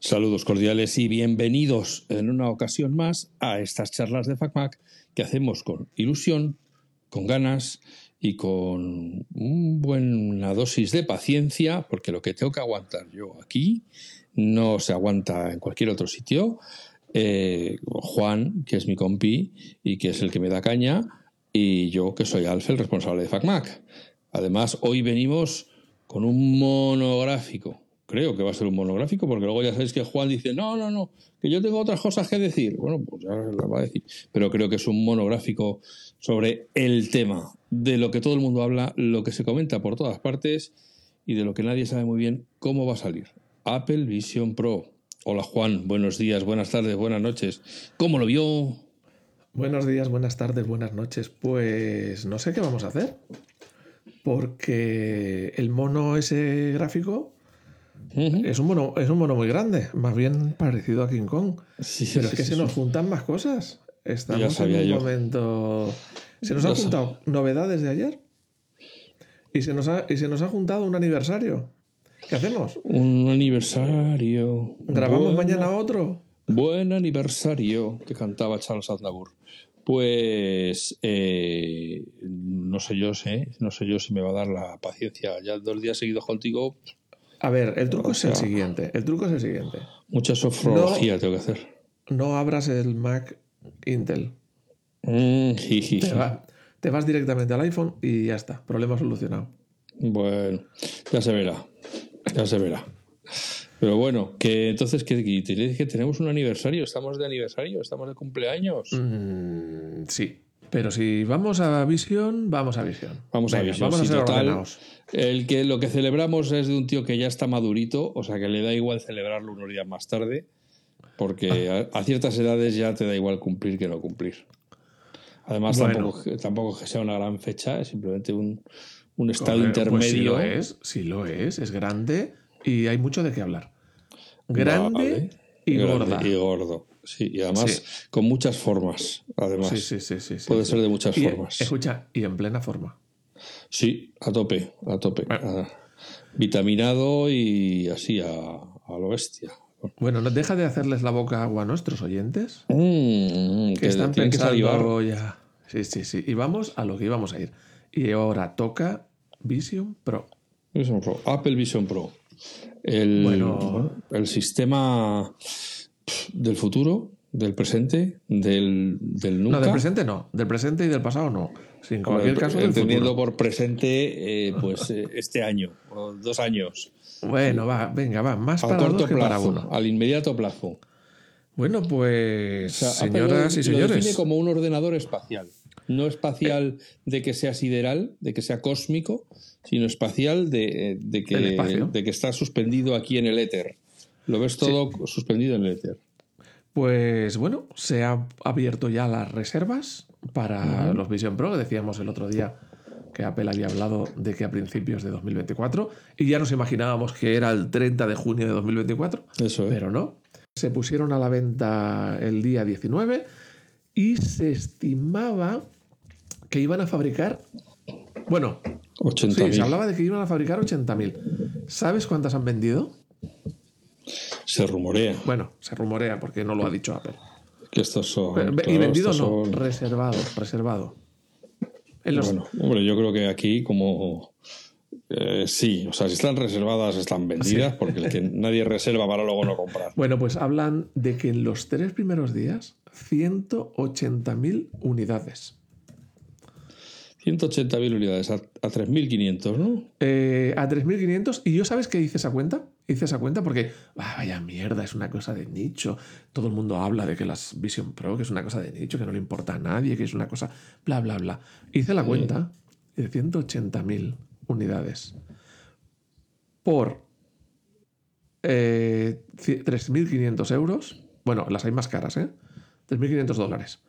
Saludos cordiales y bienvenidos en una ocasión más a estas charlas de FacMac que hacemos con ilusión, con ganas y con una buena dosis de paciencia, porque lo que tengo que aguantar yo aquí no se aguanta en cualquier otro sitio. Eh, Juan, que es mi compi y que es el que me da caña, y yo, que soy Alf, el responsable de FacMac. Además, hoy venimos con un monográfico creo que va a ser un monográfico, porque luego ya sabéis que Juan dice, no, no, no, que yo tengo otras cosas que decir. Bueno, pues ya la va a decir. Pero creo que es un monográfico sobre el tema, de lo que todo el mundo habla, lo que se comenta por todas partes y de lo que nadie sabe muy bien cómo va a salir. Apple Vision Pro. Hola Juan, buenos días, buenas tardes, buenas noches. ¿Cómo lo vio? Buenos días, buenas tardes, buenas noches. Pues no sé qué vamos a hacer. Porque el mono ese gráfico es, un mono, es un mono muy grande, más bien parecido a King Kong. Pero es que se nos juntan más cosas. Estamos en un momento. Se nos han juntado novedades de ayer y se, nos ha, y se nos ha juntado un aniversario. ¿Qué hacemos? Un aniversario. ¿Grabamos mañana otro? Buen aniversario que cantaba Charles Aznavour. Pues eh, no sé yo, sé, no sé yo si me va a dar la paciencia. Ya dos días seguidos contigo, a ver, el truco es el siguiente. El truco es el siguiente. Mucha sofrología tengo que hacer. No abras el Mac Intel. Mm, te, vas directamente al iPhone y ya está. Problema solucionado. Bueno, ya se verá. Ya se verá. Pero bueno, que entonces que, que tenemos un aniversario, estamos de aniversario, estamos de cumpleaños. Mm, sí, pero si vamos a Visión, vamos a Visión. Vamos a Visión. Vamos a ser El que lo que celebramos es de un tío que ya está madurito, o sea que le da igual celebrarlo unos días más tarde, porque a, ciertas edades ya te da igual cumplir que no cumplir. Además, tampoco, tampoco que sea una gran fecha, es simplemente un, estado intermedio. Pues sí lo es, sí lo es, es grande y hay mucho de qué hablar. Grande y Y gordo. Sí, y además con muchas formas, además. Sí, sí, sí. Puede ser de muchas formas. Escucha, y en plena forma. Sí, a tope, a tope. vitaminado y así a, lo bestia. Bueno, no deja de hacerles la boca agua a nuestros oyentes. Mm, que, están pensando ya. Sí, sí, sí. Y vamos a lo que íbamos a ir. Y ahora toca Vision Pro. Vision Pro. Apple Vision Pro. El, bueno, el sistema del futuro, del presente, del, del nunca. No, del presente no. Del presente y del pasado no. en cualquier caso, entendiendo por presente, eh, pues eh, este año o dos años. Bueno, va, venga, va, más para corto dos que plazo, para uno. Al inmediato plazo. Bueno, pues, señoras y señores. Lo define como un ordenador espacial. No espacial de que sea sideral, de que sea cósmico, sino espacial de, de que, de que está suspendido aquí en el éter. Lo ves todo suspendido en el éter. Pues bueno, se han abierto ya las reservas para los Vision Pro. Decíamos el otro día que Apple había hablado de que a principios de 2024 y ya nos imaginábamos que era el 30 de junio de 2024. Eso Pero no. Se pusieron a la venta el día 19 y se estimaba que iban a fabricar. Bueno, 80 sí, se hablaba de que iban a fabricar 80.000. ¿Sabes cuántas han vendido? Se rumorea. Bueno, se rumorea porque no lo ha dicho Apple. Que estos son. y vendido no, reservado, reservado. Bueno, hombre, yo creo que aquí como. Eh, sí, o sea, si están reservadas, están vendidas, porque el que nadie reserva para luego no comprar. Bueno, pues hablan de que en los tres primeros días, 180.000 unidades. 180.000 unidades a, 3.500, ¿no? Eh, a 3.500. ¿Y yo sabes qué hice esa cuenta? Hice esa cuenta porque, ah, vaya mierda, es una cosa de nicho. Todo el mundo habla de que las Vision Pro, que es una cosa de nicho, que no le importa a nadie, que es una cosa, bla, bla, bla. Hice la cuenta de 180.000 unidades por 3.500 eh, euros. Bueno, las hay más caras, ¿eh? 3.500 dólares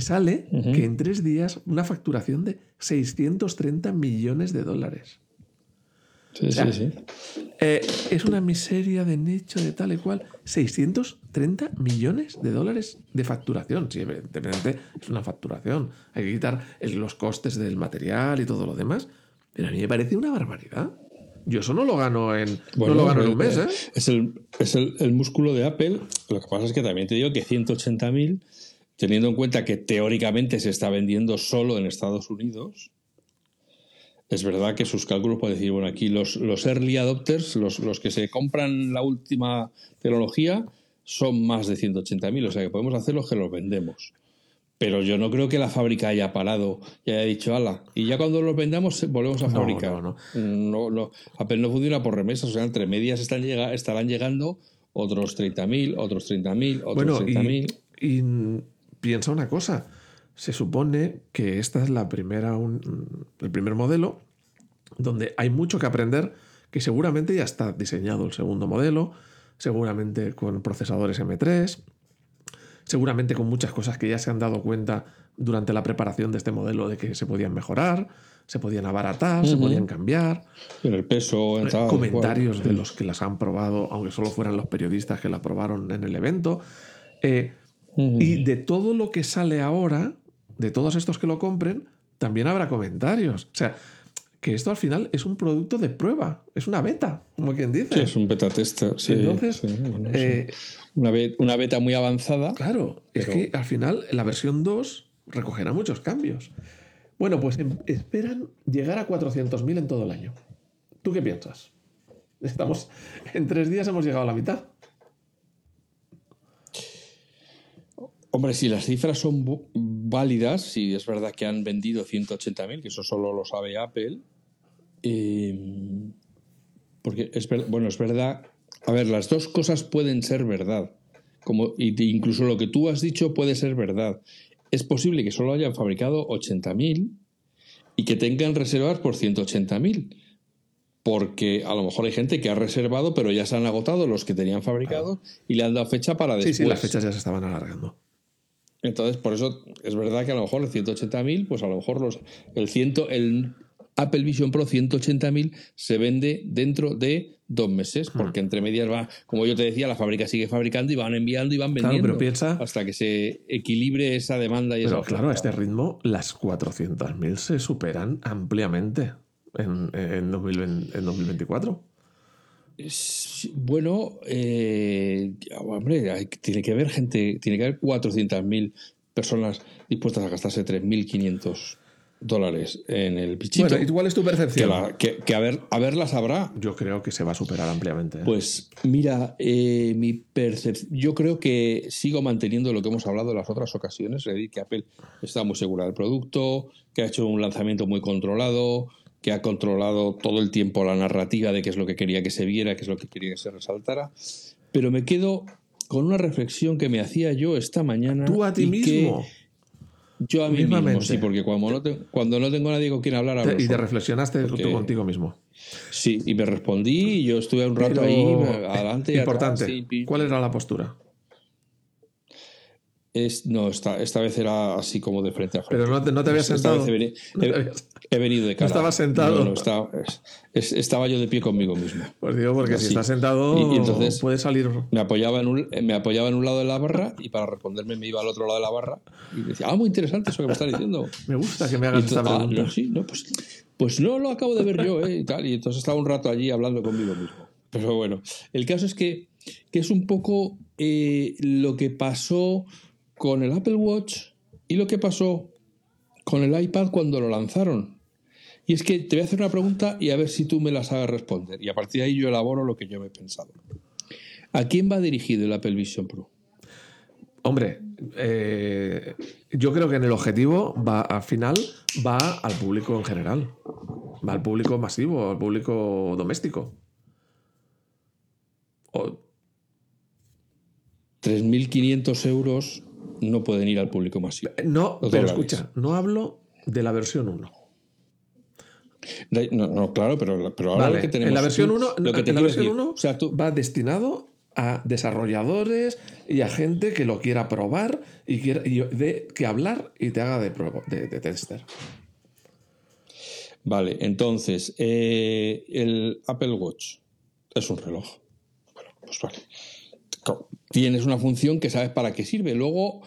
sale que en tres días una facturación de 630 millones de dólares. Sí, sí, sí. Eh, es una miseria de nicho de tal y cual. 630 millones de dólares de facturación. Sí, evidentemente es una facturación. Hay que quitar los costes del material y todo lo demás. Pero a mí me parece una barbaridad. Yo eso no lo gano en, no lo gano en un mes, ¿eh? Es, el, es el, músculo de Apple. Lo que pasa es que también te digo que 180.000, teniendo en cuenta que teóricamente se está vendiendo solo en Estados Unidos, es verdad que sus cálculos pueden decir, bueno, aquí los, los early adopters, los, los que se compran la última tecnología, son más de 180.000, o sea que podemos hacer los que los vendemos. Pero yo no creo que la fábrica haya parado y haya dicho, ala, y ya cuando los vendamos volvemos a fabricar. No, no, no. Apple no funciona por remesas, o sea, entre medias están llega, estarán llegando otros 30.000, otros 30.000, otros bueno, 30.000. Y, y piensa una cosa, se supone que esta es la primera, el primer modelo donde hay mucho que aprender, que seguramente ya está diseñado el segundo modelo, seguramente con procesadores M3, seguramente con muchas cosas que ya se han dado cuenta durante la preparación de este modelo de que se podían mejorar, se podían abaratar, se podían cambiar. En el peso, en tal, comentarios de los que las han probado, aunque solo fueran los periodistas que la probaron en el evento. Eh, y de todo lo que sale ahora, de todos estos que lo compren, también habrá comentarios. O sea, que esto al final es un producto de prueba, es una beta, como quien dice. Sí, es un beta tester. Sí, Entonces, eh, una, una, beta muy avanzada. Claro, es que al final la versión 2 recogerá muchos cambios. Bueno, pues em, esperan llegar a 400.000 en todo el año. ¿Tú qué piensas? Estamos en tres días hemos llegado a la mitad. Hombre, si las cifras son válidas, si es verdad que han vendido 180.000, que eso solo lo sabe Apple, eh, porque es bueno, es verdad. A ver, las dos cosas pueden ser verdad. Como, incluso lo que tú has dicho puede ser verdad. Es posible que solo hayan fabricado 80.000 y que tengan reservas por 180.000. Porque a lo mejor hay gente que ha reservado, pero ya se han agotado los que tenían fabricados y le han dado fecha para después. Sí, sí, las fechas ya se estaban alargando. Entonces, por eso es verdad que a lo mejor el 180.000, pues a lo mejor los, el, ciento, el Apple Vision Pro 180.000 se vende dentro de dos meses, porque entre medias va, como yo te decía, la fábrica sigue fabricando y van enviando y van vendiendo hasta que se equilibre esa demanda y pero claro, a este ritmo las 400.000 se superan ampliamente en, en, 2024 bueno, eh, hombre, tiene que haber gente, tiene que haber 400.000 personas dispuestas a gastarse 3.500 dólares en el bichito. Bueno, ¿y cuál es tu percepción? Que, a, ver, a verlas habrá. Yo creo que se va a superar ampliamente. ¿eh? Pues mira, eh, mi percepción, yo creo que sigo manteniendo lo que hemos hablado en las otras ocasiones, es decir, que Apple está muy segura del producto, que ha hecho un lanzamiento muy controlado, que ha controlado todo el tiempo la narrativa de qué es lo que quería que se viera, qué es lo que quería que se resaltara. Pero me quedo con una reflexión que me hacía yo esta mañana. ¿Tú a ti mismo? yo a mí mismo, sí, porque cuando no, te, cuando no tengo nadie con quien hablar... y te reflexionaste tú contigo mismo. Sí, y me respondí y yo estuve un rato ahí, adelante y Importante, ¿cuál era la postura? Es, no, esta, esta vez era así como de frente a frente. Pero no te, no te habías sentado. He, venido de cara. No estaba sentado. No, estaba, estaba, yo de pie conmigo mismo. Pues digo, porque si estás sentado, y, entonces puede salir. Me apoyaba, en un, me apoyaba en un lado de la barra y para responderme me iba al otro lado de la barra y decía, ah, muy interesante eso que me estás diciendo. me gusta que me hagas esta ah, pregunta. no, sí, no, pues, pues no lo acabo de ver yo, ¿eh? Y, tal, y entonces estaba un rato allí hablando conmigo mismo. Pero bueno, el caso es que, que es un poco eh, lo que pasó con el Apple Watch y lo que pasó con el iPad cuando lo lanzaron. Y es que te voy a hacer una pregunta y a ver si tú me las hagas responder. Y a partir de ahí yo elaboro lo que yo me he pensado. ¿A quién va dirigido el Apple Vision Pro? Hombre, eh, yo creo que en el objetivo va al final va al público en general. Va al público masivo, al público doméstico. 3.500 euros no pueden ir al público masivo. No, pero escucha, no hablo de la versión 1. No, claro, pero, pero ahora lo que tenemos. En la versión 1, lo que la versión 1 va destinado a desarrolladores y a gente que lo quiera probar y, quiera, de, que hablar y te haga de, de, tester. Vale, entonces, eh, el Apple Watch es un reloj. Bueno, pues vale tienes una función que sabes para qué sirve. Luego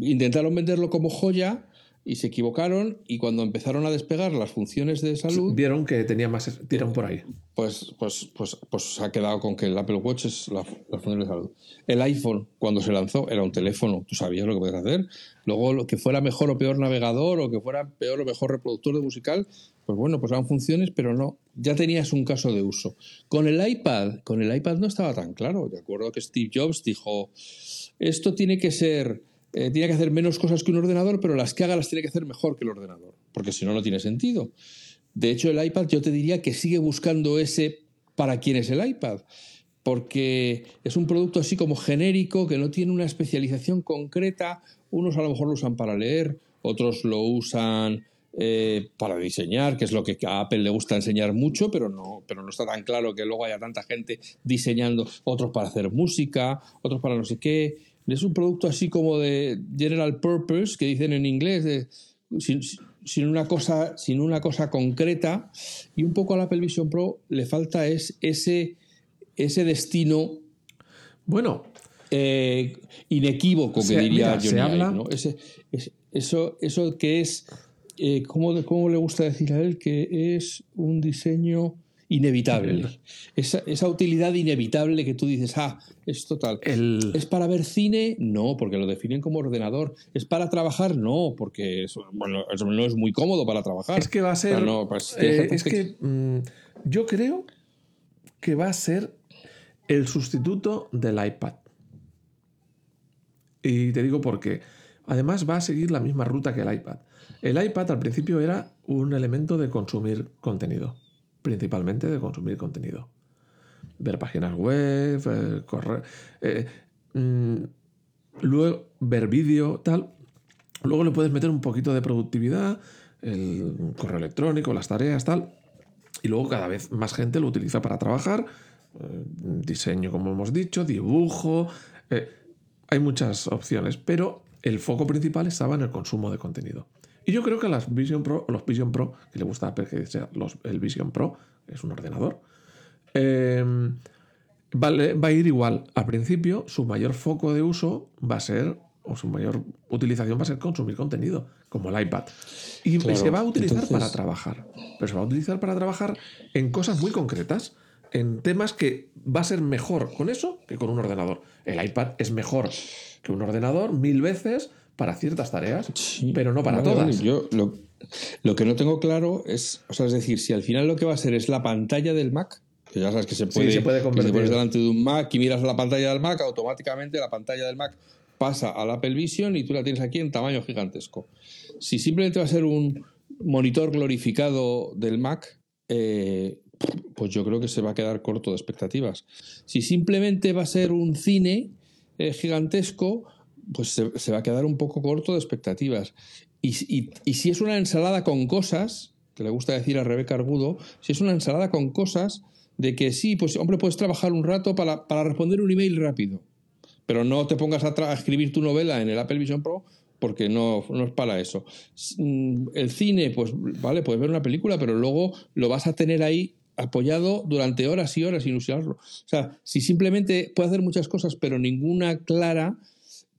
intentaron venderlo como joya y se equivocaron y cuando empezaron a despegar las funciones de salud vieron que tenía más tiran por ahí. pues pues pues pues se ha quedado con que el Apple Watch es la, función de salud. El iPhone cuando se lanzó era un teléfono tú sabías lo que podías hacer. Luego lo que fuera mejor o peor navegador o que fuera peor o mejor reproductor de musical pues bueno pues eran funciones pero no ya tenías un caso de uso. Con el iPad con el iPad no estaba tan claro. De acuerdo que Steve Jobs dijo esto tiene que ser eh, tiene que hacer menos cosas que un ordenador, pero las que haga las tiene que hacer mejor que el ordenador, porque si no, no tiene sentido. De hecho, el iPad yo te diría que sigue buscando ese para quién es el iPad, porque es un producto así como genérico, que no tiene una especialización concreta. Unos a lo mejor lo usan para leer, otros lo usan eh, para diseñar, que es lo que a Apple le gusta enseñar mucho, pero no, pero no está tan claro que luego haya tanta gente diseñando, otros para hacer música, otros para no sé qué. Es un producto así como de general purpose, que dicen en inglés, de, sin, una cosa, sin una cosa concreta. Y un poco a la Apple Vision Pro le falta es ese, ese destino. Bueno. Eh, inequívoco, que diría Johnny ¿no? eso, eso que es. Eh, ¿cómo, ¿Cómo le gusta decir a él? Que es un diseño inevitable. Esa, esa, utilidad inevitable que tú dices, ah, es total. ¿Es para ver cine? No, porque lo definen como ordenador. ¿Es para trabajar? No, porque bueno, eso no es muy cómodo para trabajar. Es que va a ser. Pues, eh, es que mm, yo creo que va a ser el sustituto del iPad. Y te digo por qué. Además, va a seguir la misma ruta que el iPad. El iPad al principio era un elemento de consumir contenido principalmente de consumir contenido. Ver páginas web, eh, correr, eh, mm, luego ver vídeo, tal. Luego le puedes meter un poquito de productividad, el correo electrónico, las tareas, tal. Y luego cada vez más gente lo utiliza para trabajar. Eh, diseño, como hemos dicho, dibujo. hay muchas opciones, pero el foco principal estaba en el consumo de contenido. Y yo creo que las Vision Pro, los Vision Pro, que le gusta a que sea los, el Vision Pro, es un ordenador, em, va, a ir igual. Al principio, su mayor foco de uso va a ser, o su mayor utilización va a ser consumir contenido, como el iPad. Y se va a utilizar para trabajar. Pero se va a utilizar para trabajar en cosas muy concretas, en temas que va a ser mejor con eso que con un ordenador. El iPad es mejor que un ordenador mil veces para ciertas tareas, pero no para todas. Yo lo, que no tengo claro es, o sea, es decir, si al final lo que va a ser es la pantalla del Mac, que ya sabes que se puede, sí, se puede convertir. pones delante de un Mac y miras la pantalla del Mac, automáticamente la pantalla del Mac pasa al Apple Vision y tú la tienes aquí en tamaño gigantesco. Si simplemente va a ser un monitor glorificado del Mac, eh, pues yo creo que se va a quedar corto de expectativas. Si simplemente va a ser un cine eh, gigantesco, pues se, va a quedar un poco corto de expectativas. Y, si es una ensalada con cosas, que le gusta decir a Rebeca Argudo, si es una ensalada con cosas de que sí, pues hombre, puedes trabajar un rato para, responder un email rápido, pero no te pongas a, escribir tu novela en el Apple Vision Pro porque no, no, es para eso. Mm, el cine, pues vale, puedes ver una película, pero luego lo vas a tener ahí apoyado durante horas y horas sin usarlo. O sea, si simplemente puede hacer muchas cosas, pero ninguna clara,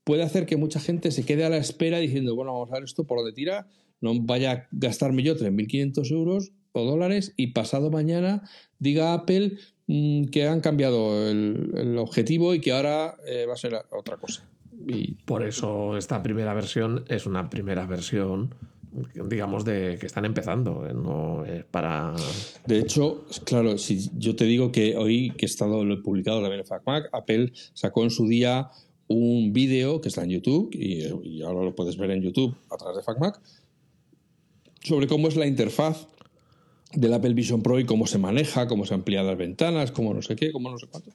puede hacer que mucha gente se quede a la espera diciendo, bueno, vamos a ver esto por donde tira, no vaya a gastarme yo 3.500 euros o dólares y pasado mañana diga Apple mm, que han cambiado el, objetivo y que ahora eh, va a ser otra cosa. Y por eso esta primera versión es una primera versión digamos, de que están empezando, ¿eh? no es para... De hecho, claro, si yo te digo que hoy que he estado lo he publicado la Mac, Apple sacó en su día un vídeo que está en YouTube y, ahora lo puedes ver en YouTube a través de FacMac sobre cómo es la interfaz del Apple Vision Pro y cómo se maneja, cómo se amplían las ventanas, cómo no sé qué, cómo no sé cuánto.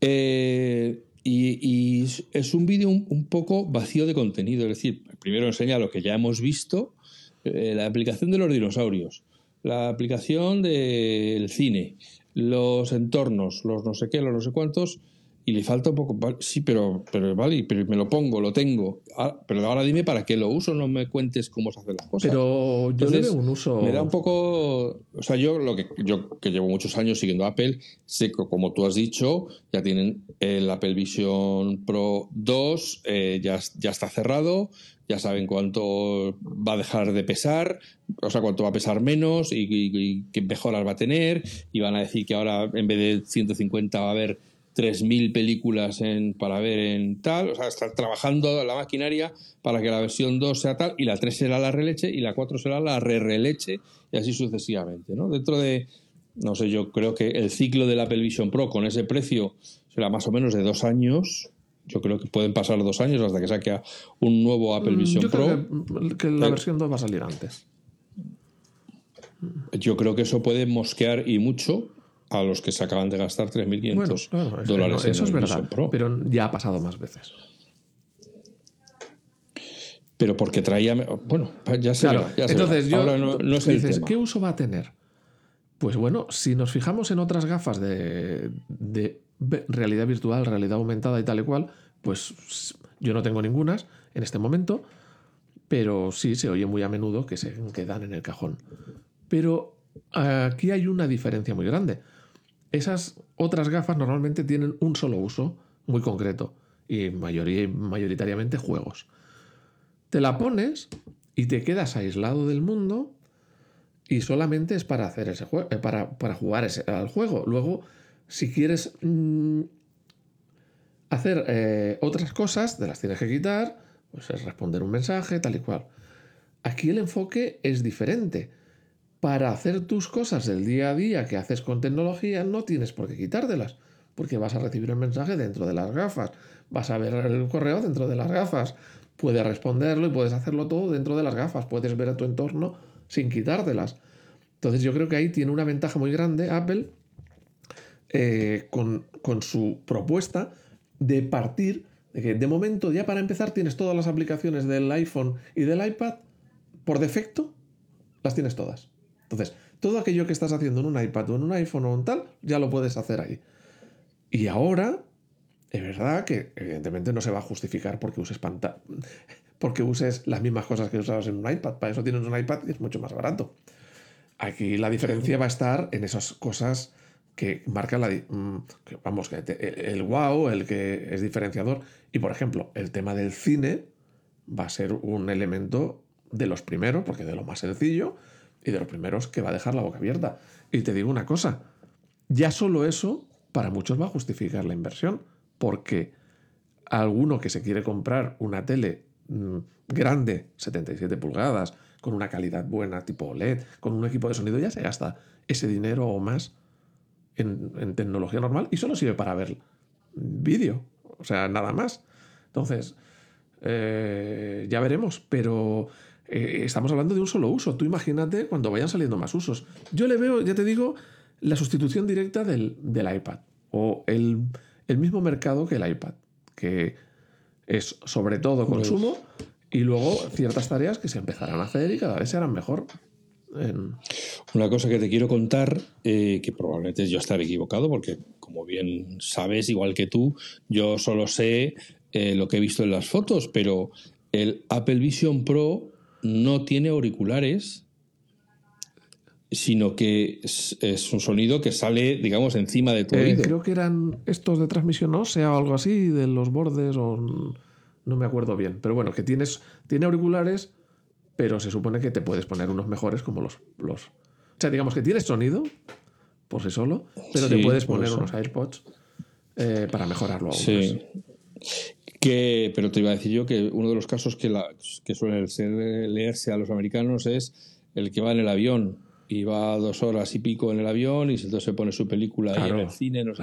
Eh, y, es un vídeo un, poco vacío de contenido, es decir, primero enseña lo que ya hemos visto, eh, la aplicación de los dinosaurios, la aplicación del cine, los entornos, los no sé qué, los no sé cuántos, y le falta un poco. Sí, pero, pero vale, pero me lo pongo, lo tengo. Ah, pero ahora dime para qué lo uso, no me cuentes cómo se hacen las cosas. Pero yo le veo un uso. Me da un poco. O sea, yo lo que yo que llevo muchos años siguiendo Apple, sé que como tú has dicho, ya tienen el Apple Vision Pro 2, eh, ya, ya está cerrado. ya saben cuánto va a dejar de pesar, o sea, cuánto va a pesar menos y, qué mejoras va a tener, y van a decir que ahora en vez de 150 va a haber 3.000 películas en, para ver en tal, o sea, estar trabajando la maquinaria para que la versión 2 sea tal, y la 3 será la releche y la 4 será la re-releche, y así sucesivamente, ¿no? Dentro de, no sé, yo creo que el ciclo del Apple Vision Pro con ese precio será más o menos de dos años, yo creo que pueden pasar dos años hasta que saque un nuevo Apple mm, Vision Pro. que, la versión 2 va a salir antes. Yo creo que eso puede mosquear y mucho a los que se acaban de gastar 3.500 dólares eso es verdad, Pero ya ha pasado más veces. Pero porque traía. Bueno, ya se Entonces, yo, no, dices, ¿qué uso va a tener? Pues bueno, si nos fijamos en otras gafas de, de realidad virtual, realidad aumentada y tal y cual, pues yo no tengo ningunas en este momento, pero sí se oye muy a menudo que se quedan en el cajón. Pero aquí hay una diferencia muy grande. Esas otras gafas normalmente tienen un solo uso muy concreto y mayoritariamente juegos. Te la pones y te quedas aislado del mundo y solamente es para hacer ese juego, eh, para, jugar ese, al juego. Luego si quieres mm, hacer eh, otras cosas, te las tienes que quitar, pues es responder un mensaje, tal y cual. Aquí el enfoque es diferente. Para hacer tus cosas del día a día que haces con tecnología, no tienes por qué quitártelas, porque vas a recibir el mensaje dentro de las gafas, vas a ver el correo dentro de las gafas, puedes responderlo y puedes hacerlo todo dentro de las gafas, puedes ver a tu entorno sin quitártelas. Entonces yo creo que ahí tiene una ventaja muy grande Apple eh, con, su propuesta de partir de que de momento ya para empezar tienes todas las aplicaciones del iPhone y del iPad por defecto, las tienes todas. Entonces, todo aquello que estás haciendo en un iPad o en un iPhone o en tal, ya lo puedes hacer ahí. Y ahora, es verdad que evidentemente no se va a justificar porque uses pantalla porque uses las mismas cosas que usabas en un iPad. Para eso tienes un iPad y es mucho más barato. Aquí la diferencia va a estar en esas cosas que marca la. Mm, vamos, que el wow, el que es diferenciador. Y por ejemplo, el tema del cine va a ser un elemento de los primeros, porque de lo más sencillo, y de los primeros que va a dejar la boca abierta. Y te digo una cosa, ya solo eso para muchos va a justificar la inversión, porque alguno que se quiere comprar una tele mm, grande, 77 pulgadas, con una calidad buena tipo OLED, con un equipo de sonido, ya se gasta ese dinero o más en, tecnología normal y solo sirve para ver vídeo, o sea, nada más. Entonces, eh, ya veremos, pero eh, estamos hablando de un solo uso. Tú imagínate cuando vayan saliendo más usos. Yo le veo, ya te digo, la sustitución directa del, iPad o el, mismo mercado que el iPad, que es sobre todo pues consumo y luego ciertas tareas que se empezarán a hacer y cada vez serán mejor. Una cosa que te quiero contar, eh, que probablemente yo estaré equivocado, porque como bien sabes, igual que tú, yo solo sé eh, lo que he visto en las fotos, pero el Apple Vision Pro no tiene auriculares, sino que es, un sonido que sale, digamos, encima de tu eh, Creo que eran estos de transmisión ósea o algo así, de los bordes, o no me acuerdo bien. Pero bueno, que tienes, tiene auriculares pero se supone que te puedes poner unos mejores como los, los... O sea, digamos que tienes sonido por sí solo, pero te puedes poner unos AirPods eh, para mejorarlo aún sí. Que, pero te iba a decir yo que uno de los casos que, la, que suele leerse a los americanos es el que va en el avión y va dos horas y pico en el avión y entonces se pone su película ahí en el cine, no sé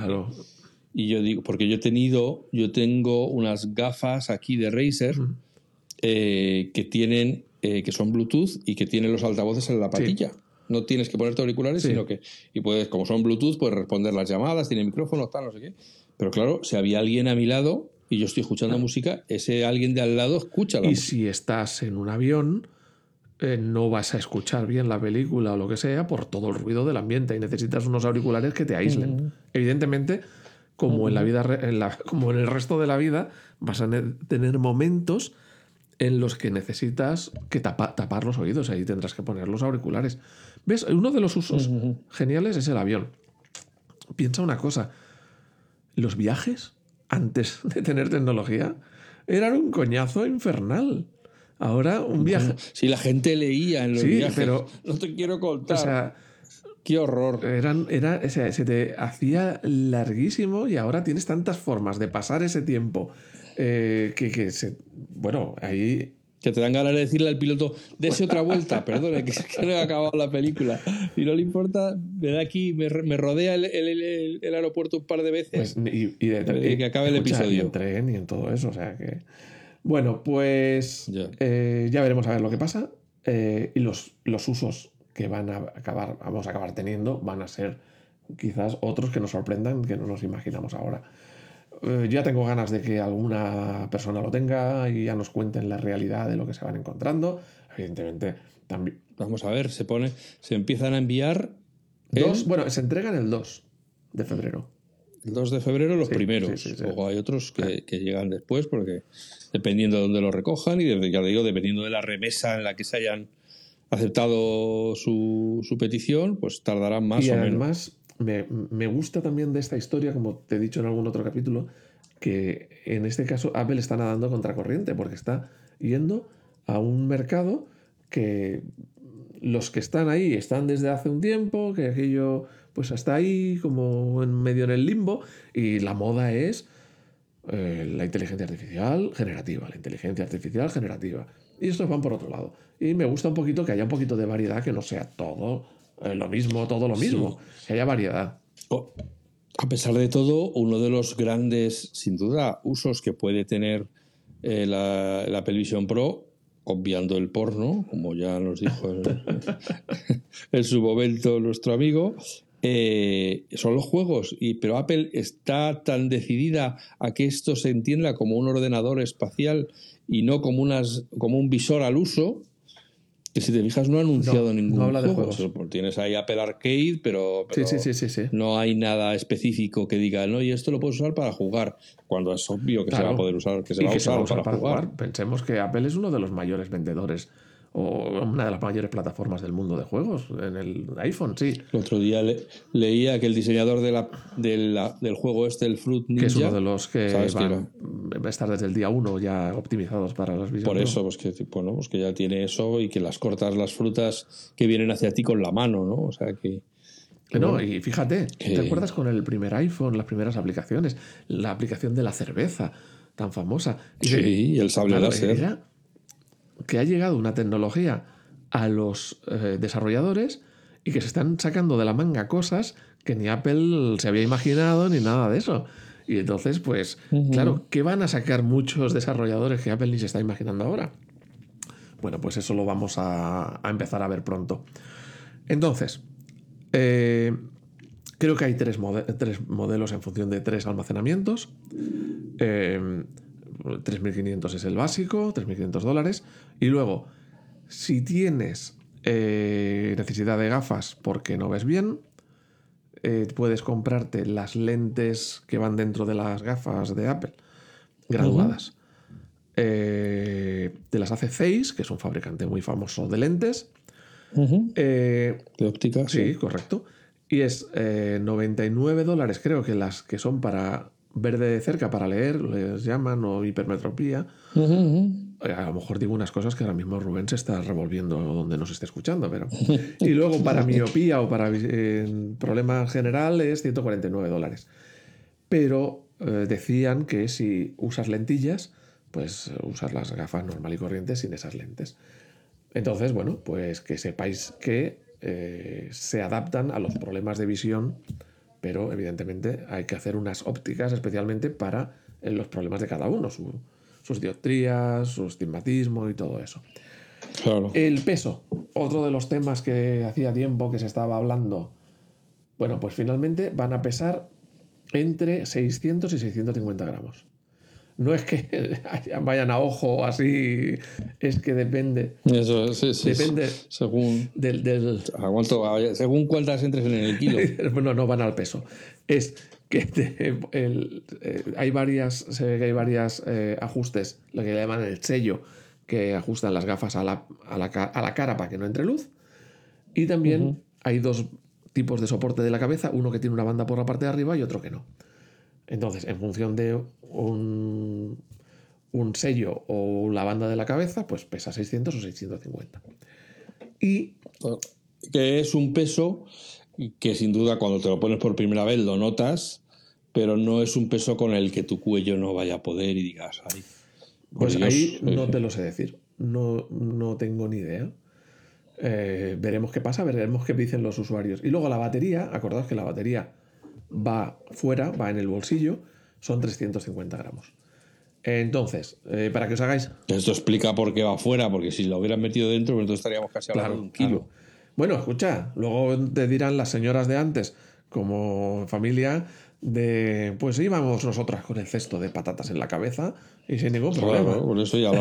Y yo digo, porque yo he tenido, yo tengo unas gafas aquí de Razer eh, que tienen eh, que son Bluetooth y que tienen los altavoces en la patilla. No tienes que ponerte auriculares, sino que, y puedes, como son Bluetooth, puedes responder las llamadas, tiene micrófono, tal, no sé qué. Pero claro, si había alguien a mi lado y yo estoy escuchando música, ese alguien de al lado escucha la Y si estás en un avión, eh, no vas a escuchar bien la película o lo que sea por todo el ruido del ambiente y necesitas unos auriculares que te aíslen. Evidentemente, como en la vida, en la, como en el resto de la vida, vas a tener momentos en los que necesitas que tapar los oídos, ahí tendrás que poner los auriculares. ¿Ves? Uno de los usos geniales es el avión. Piensa una cosa, los viajes antes de tener tecnología eran un coñazo infernal. Ahora un viaje. Si la gente leía en los sí, pero no te quiero contar. O sea, qué horror. Eran, era, se te hacía larguísimo y ahora tienes tantas formas de pasar ese tiempo eh, que, que se, bueno, ahí que te dan ganas de decirle al piloto, dése otra vuelta, perdone, que, que no he acabado la película. Y no le importa, me da aquí, me, me rodea el, el, el, aeropuerto un par de veces pues, y, y, que acabe el episodio. Y en tren y en todo eso, o sea que... Bueno, pues ya, eh, ya veremos a ver lo que pasa eh, y los, los usos que van a acabar, vamos a acabar teniendo van a ser quizás otros que nos sorprendan que no nos imaginamos ahora. Eh, ya tengo ganas de que alguna persona lo tenga y ya nos cuenten la realidad de lo que se van encontrando. Evidentemente, también. Vamos a ver, se pone, se empiezan a enviar. Dos, bueno, se entregan el 2 de febrero. El 2 de febrero los primeros. Luego hay otros que, llegan después, porque dependiendo de dónde lo recojan y, ya digo, dependiendo de la remesa en la que se hayan aceptado su, su petición, pues tardarán más o menos me, gusta también de esta historia, como te he dicho en algún otro capítulo, que en este caso Apple está nadando contracorriente porque está yendo a un mercado que los que están ahí están desde hace un tiempo, que aquello pues está ahí como en medio en el limbo y la moda es eh, la inteligencia artificial generativa, la inteligencia artificial generativa. Y estos van por otro lado. Y me gusta un poquito que haya un poquito de variedad, que no sea todo eh, lo mismo, todo lo mismo, que haya variedad. a pesar de todo, uno de los grandes, sin duda, usos que puede tener eh, la, la Apple Pro, obviando el porno, como ya nos dijo en, su momento nuestro amigo, eh, son los juegos. Y, pero Apple está tan decidida a que esto se entienda como un ordenador espacial y no como, unas, como un visor al uso, que si te fijas no ha anunciado ningún no habla de juego. Juegos. Tienes ahí Apple Arcade, pero, no hay nada específico que diga, no, y esto lo puedes usar para jugar, cuando es obvio que se va a poder usar, que se va a usar, para, jugar. Pensemos que Apple es uno de los mayores vendedores o una de las mayores plataformas del mundo de juegos, en el iPhone, sí. El otro día leía que el diseñador de la, del juego este, el Fruit Ninja... Que es uno de los que van a estar desde el día uno ya optimizados para los videojuegos. Por eso, pues que, bueno, pues que ya tiene eso y que las cortas las frutas que vienen hacia ti con la mano, ¿no? O sea que... no, y fíjate, ¿te acuerdas con el primer iPhone, las primeras aplicaciones? La aplicación de la cerveza, tan famosa. sí, y el sable láser que ha llegado una tecnología a los eh, desarrolladores y que se están sacando de la manga cosas que ni Apple se había imaginado ni nada de eso. Y entonces, pues, claro, ¿qué van a sacar muchos desarrolladores que Apple ni se está imaginando ahora? Bueno, pues eso lo vamos a, empezar a ver pronto. Entonces, eh, creo que hay tres, tres, modelos en función de tres almacenamientos. Eh, 3.500 es el básico, 3.500 dólares. Y luego, si tienes eh, necesidad de gafas porque no ves bien, eh, puedes comprarte las lentes que van dentro de las gafas de Apple, graduadas. Eh, de las hace Zeiss, que es un fabricante muy famoso de lentes. de óptica. Sí, correcto. Y es 99 dólares, creo que las que son para verde de cerca para leer, les llaman, o hipermetropía. A lo mejor digo unas cosas que ahora mismo Rubén se está revolviendo donde nos esté escuchando, pero... y luego para miopía o para eh, problema general es 149 dólares. Pero eh, decían que si usas lentillas, pues usar las gafas normal y corriente sin esas lentes. Entonces, bueno, pues que sepáis que eh, se adaptan a los problemas de visión pero evidentemente hay que hacer unas ópticas especialmente para eh, los problemas de cada uno, sus dioptrías, su estigmatismo y todo eso. El peso, otro de los temas que hacía tiempo que se estaba hablando. Bueno, pues finalmente van a pesar entre 600 y 650 gramos. No es que vayan a ojo así, es que depende. Eso, sí, sí. Depende según, del, según cuántas entres en el kilo. bueno, no van al peso. Es que eh, hay varias, se ve que hay varios eh, ajustes, lo que le llaman el sello, que ajustan las gafas a la, a la, cara para que no entre luz. Y también hay dos tipos de soporte de la cabeza, uno que tiene una banda por la parte de arriba y otro que no. Entonces, en función de un, un sello o la banda de la cabeza, pues pesa 600 o 650. Y... Que es un peso que sin duda cuando te lo pones por primera vez lo notas, pero no es un peso con el que tu cuello no vaya a poder y digas, ay. Pues ahí no te lo sé decir. No, no tengo ni idea. Eh, veremos qué pasa, veremos qué dicen los usuarios. Y luego la batería, acordaos que la batería va fuera, va en el bolsillo, son 350 gramos. Entonces, eh, para que os hagáis. Esto explica por qué va fuera, porque si lo hubieran metido dentro, pues entonces estaríamos casi hablando de un kilo. Bueno, escucha, luego te dirán las señoras de antes, como familia, de pues íbamos nosotras con el cesto de patatas en la cabeza y sin ningún problema. por eso ya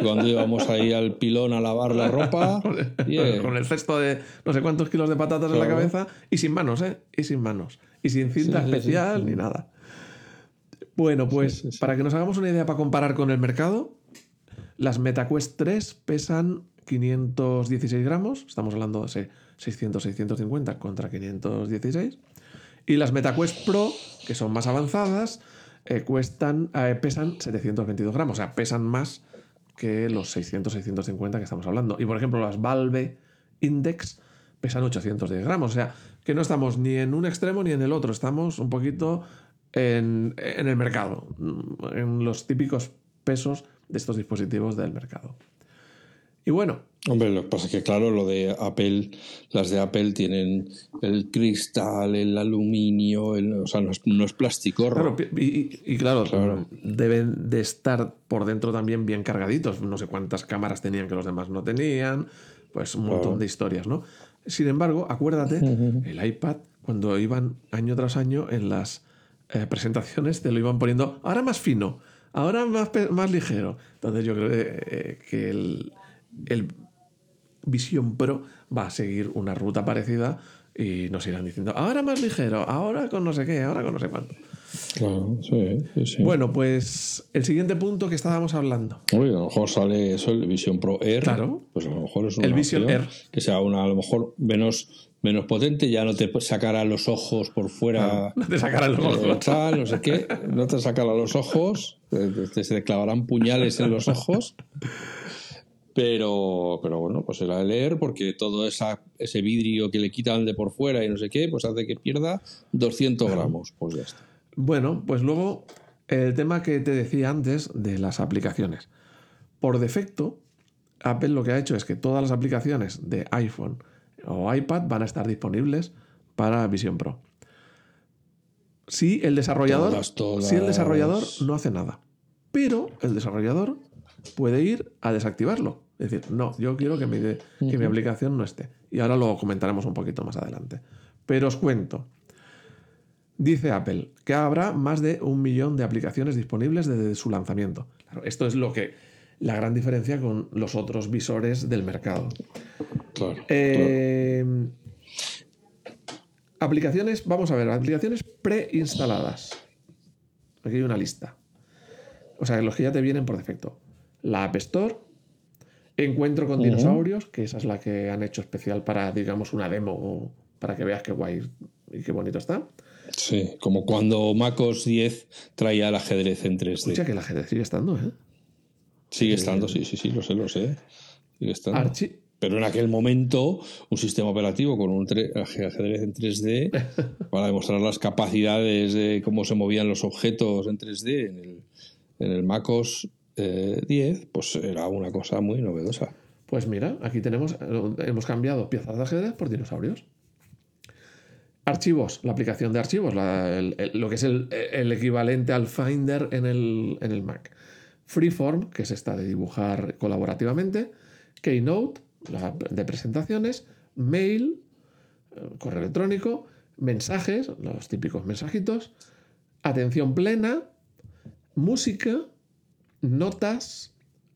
cuando íbamos ahí al pilón a lavar la ropa con, el, cesto de no sé cuántos kilos de patatas en la cabeza y sin manos, ¿eh? Y sin manos. Y sin cinta especial ni nada. Bueno, pues para que nos hagamos una idea para comparar con el mercado, las MetaQuest 3 pesan 516 gramos, estamos hablando de 600-650 contra 516 y las MetaQuest Pro, que son más avanzadas, eh, cuestan, eh, pesan 722 gramos, o sea, pesan más que los 600-650 que estamos hablando. Y por ejemplo, las Valve Index pesan 810 gramos, o sea, que no estamos ni en un extremo ni en el otro, estamos un poquito en, en el mercado, en los típicos pesos de estos dispositivos del mercado. Y bueno. Hombre, lo que pasa es que, claro, lo de Apple, las de Apple tienen el cristal, el aluminio, o sea, no es, plástico. Claro, y, claro, deben de estar por dentro también bien cargaditos. No sé cuántas cámaras tenían que los demás no tenían. Pues un montón de historias, ¿no? Sin embargo, acuérdate, el iPad, cuando iban año tras año en las eh, presentaciones, te lo iban poniendo ahora más fino, ahora más, más ligero. Entonces yo creo que eh, el el Vision Pro va a seguir una ruta parecida y nos irán diciendo, ahora más ligero, ahora con no sé qué, ahora con no sé cuánto. Claro, sí, sí, Bueno, pues el siguiente punto que estábamos hablando. A lo mejor sale eso, el Vision Pro Air. Claro. Pues a lo mejor es una el Vision Air. que sea una, a lo mejor menos, menos potente, ya no te sacará los ojos por fuera. no te sacará los ojos. no sé qué, no te sacará los ojos, te, se te clavarán puñales en los ojos. Pero, pero bueno, pues era leer porque todo esa, ese vidrio que le quitan de por fuera y no sé qué, pues hace que pierda 200 gramos. Pues ya está. Bueno, pues luego el tema que te decía antes de las aplicaciones. Por defecto, Apple lo que ha hecho es que todas las aplicaciones de iPhone o iPad van a estar disponibles para Vision Pro. Si el desarrollador, Si el desarrollador no hace nada, pero el desarrollador puede ir a desactivarlo. Es decir, no, yo quiero que mi, que mi aplicación no esté. Y ahora lo comentaremos un poquito más adelante. Pero os cuento. Dice Apple que habrá más de un millón de aplicaciones disponibles desde su lanzamiento. esto es lo que la gran diferencia con los otros visores del mercado. Claro, eh, Aplicaciones, vamos a ver, aplicaciones preinstaladas. Aquí hay una lista. O sea, los que ya te vienen por defecto. La App Store, Encuentro con dinosaurios, que esa es la que han hecho especial para, digamos, una demo, para que veas qué guay y qué bonito está. Sí, como cuando MacOS 10 traía el ajedrez en 3D. Escucha que el ajedrez sigue estando, ¿eh? Sigue estando, sí, sí, sí, lo sé, lo sé. Sigue estando. Pero en aquel momento, un sistema operativo con un ajedrez en 3D, para demostrar las capacidades de cómo se movían los objetos en 3D en el, en el MacOS 10, eh, pues era una cosa muy novedosa. Pues mira, aquí tenemos, hemos cambiado piezas de ajedrez por dinosaurios. Archivos, la aplicación de archivos, lo que es el, equivalente al Finder en el, en el Mac. Freeform, que es esta de dibujar colaborativamente. Keynote, la de presentaciones. Mail, eh, correo electrónico. Mensajes, los típicos mensajitos. Atención plena. Música notas,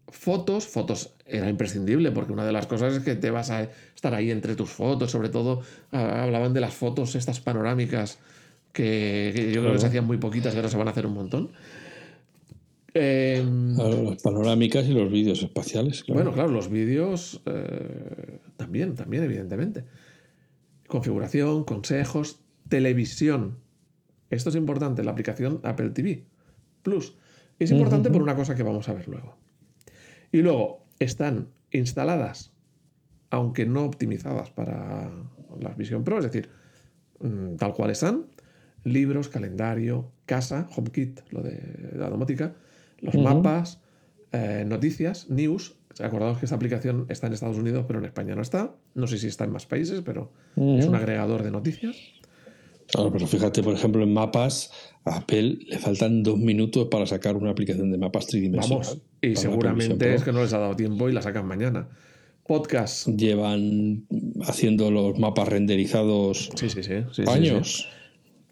fotos, fotos era imprescindible porque una de las cosas es que te vas a estar ahí entre tus fotos, sobre todo ah, hablaban de las fotos estas panorámicas que, yo creo que se hacían muy poquitas y ahora se van a hacer un montón. Em, las panorámicas y los vídeos espaciales. Bueno, claro, los vídeos eh, también, también, evidentemente. Configuración, consejos, televisión. Esto es importante, la aplicación Apple TV Plus Es importante por una cosa que vamos a ver luego. Y luego están instaladas, aunque no optimizadas para la Vision Pro, es decir, mm, tal cual están, libros, calendario, casa, HomeKit, lo de la domótica, los mapas, eh, noticias, news. Acordaos que esta aplicación está en Estados Unidos, pero en España no está. No sé si está en más países, pero es un agregador de noticias. Claro, pero fíjate, por ejemplo, en mapas, a Apple le faltan dos minutos para sacar una aplicación de mapas tridimensional. Vamos, y seguramente es que no les ha dado tiempo y la sacan mañana. Podcast. Llevan haciendo los mapas renderizados sí, sí, sí, años.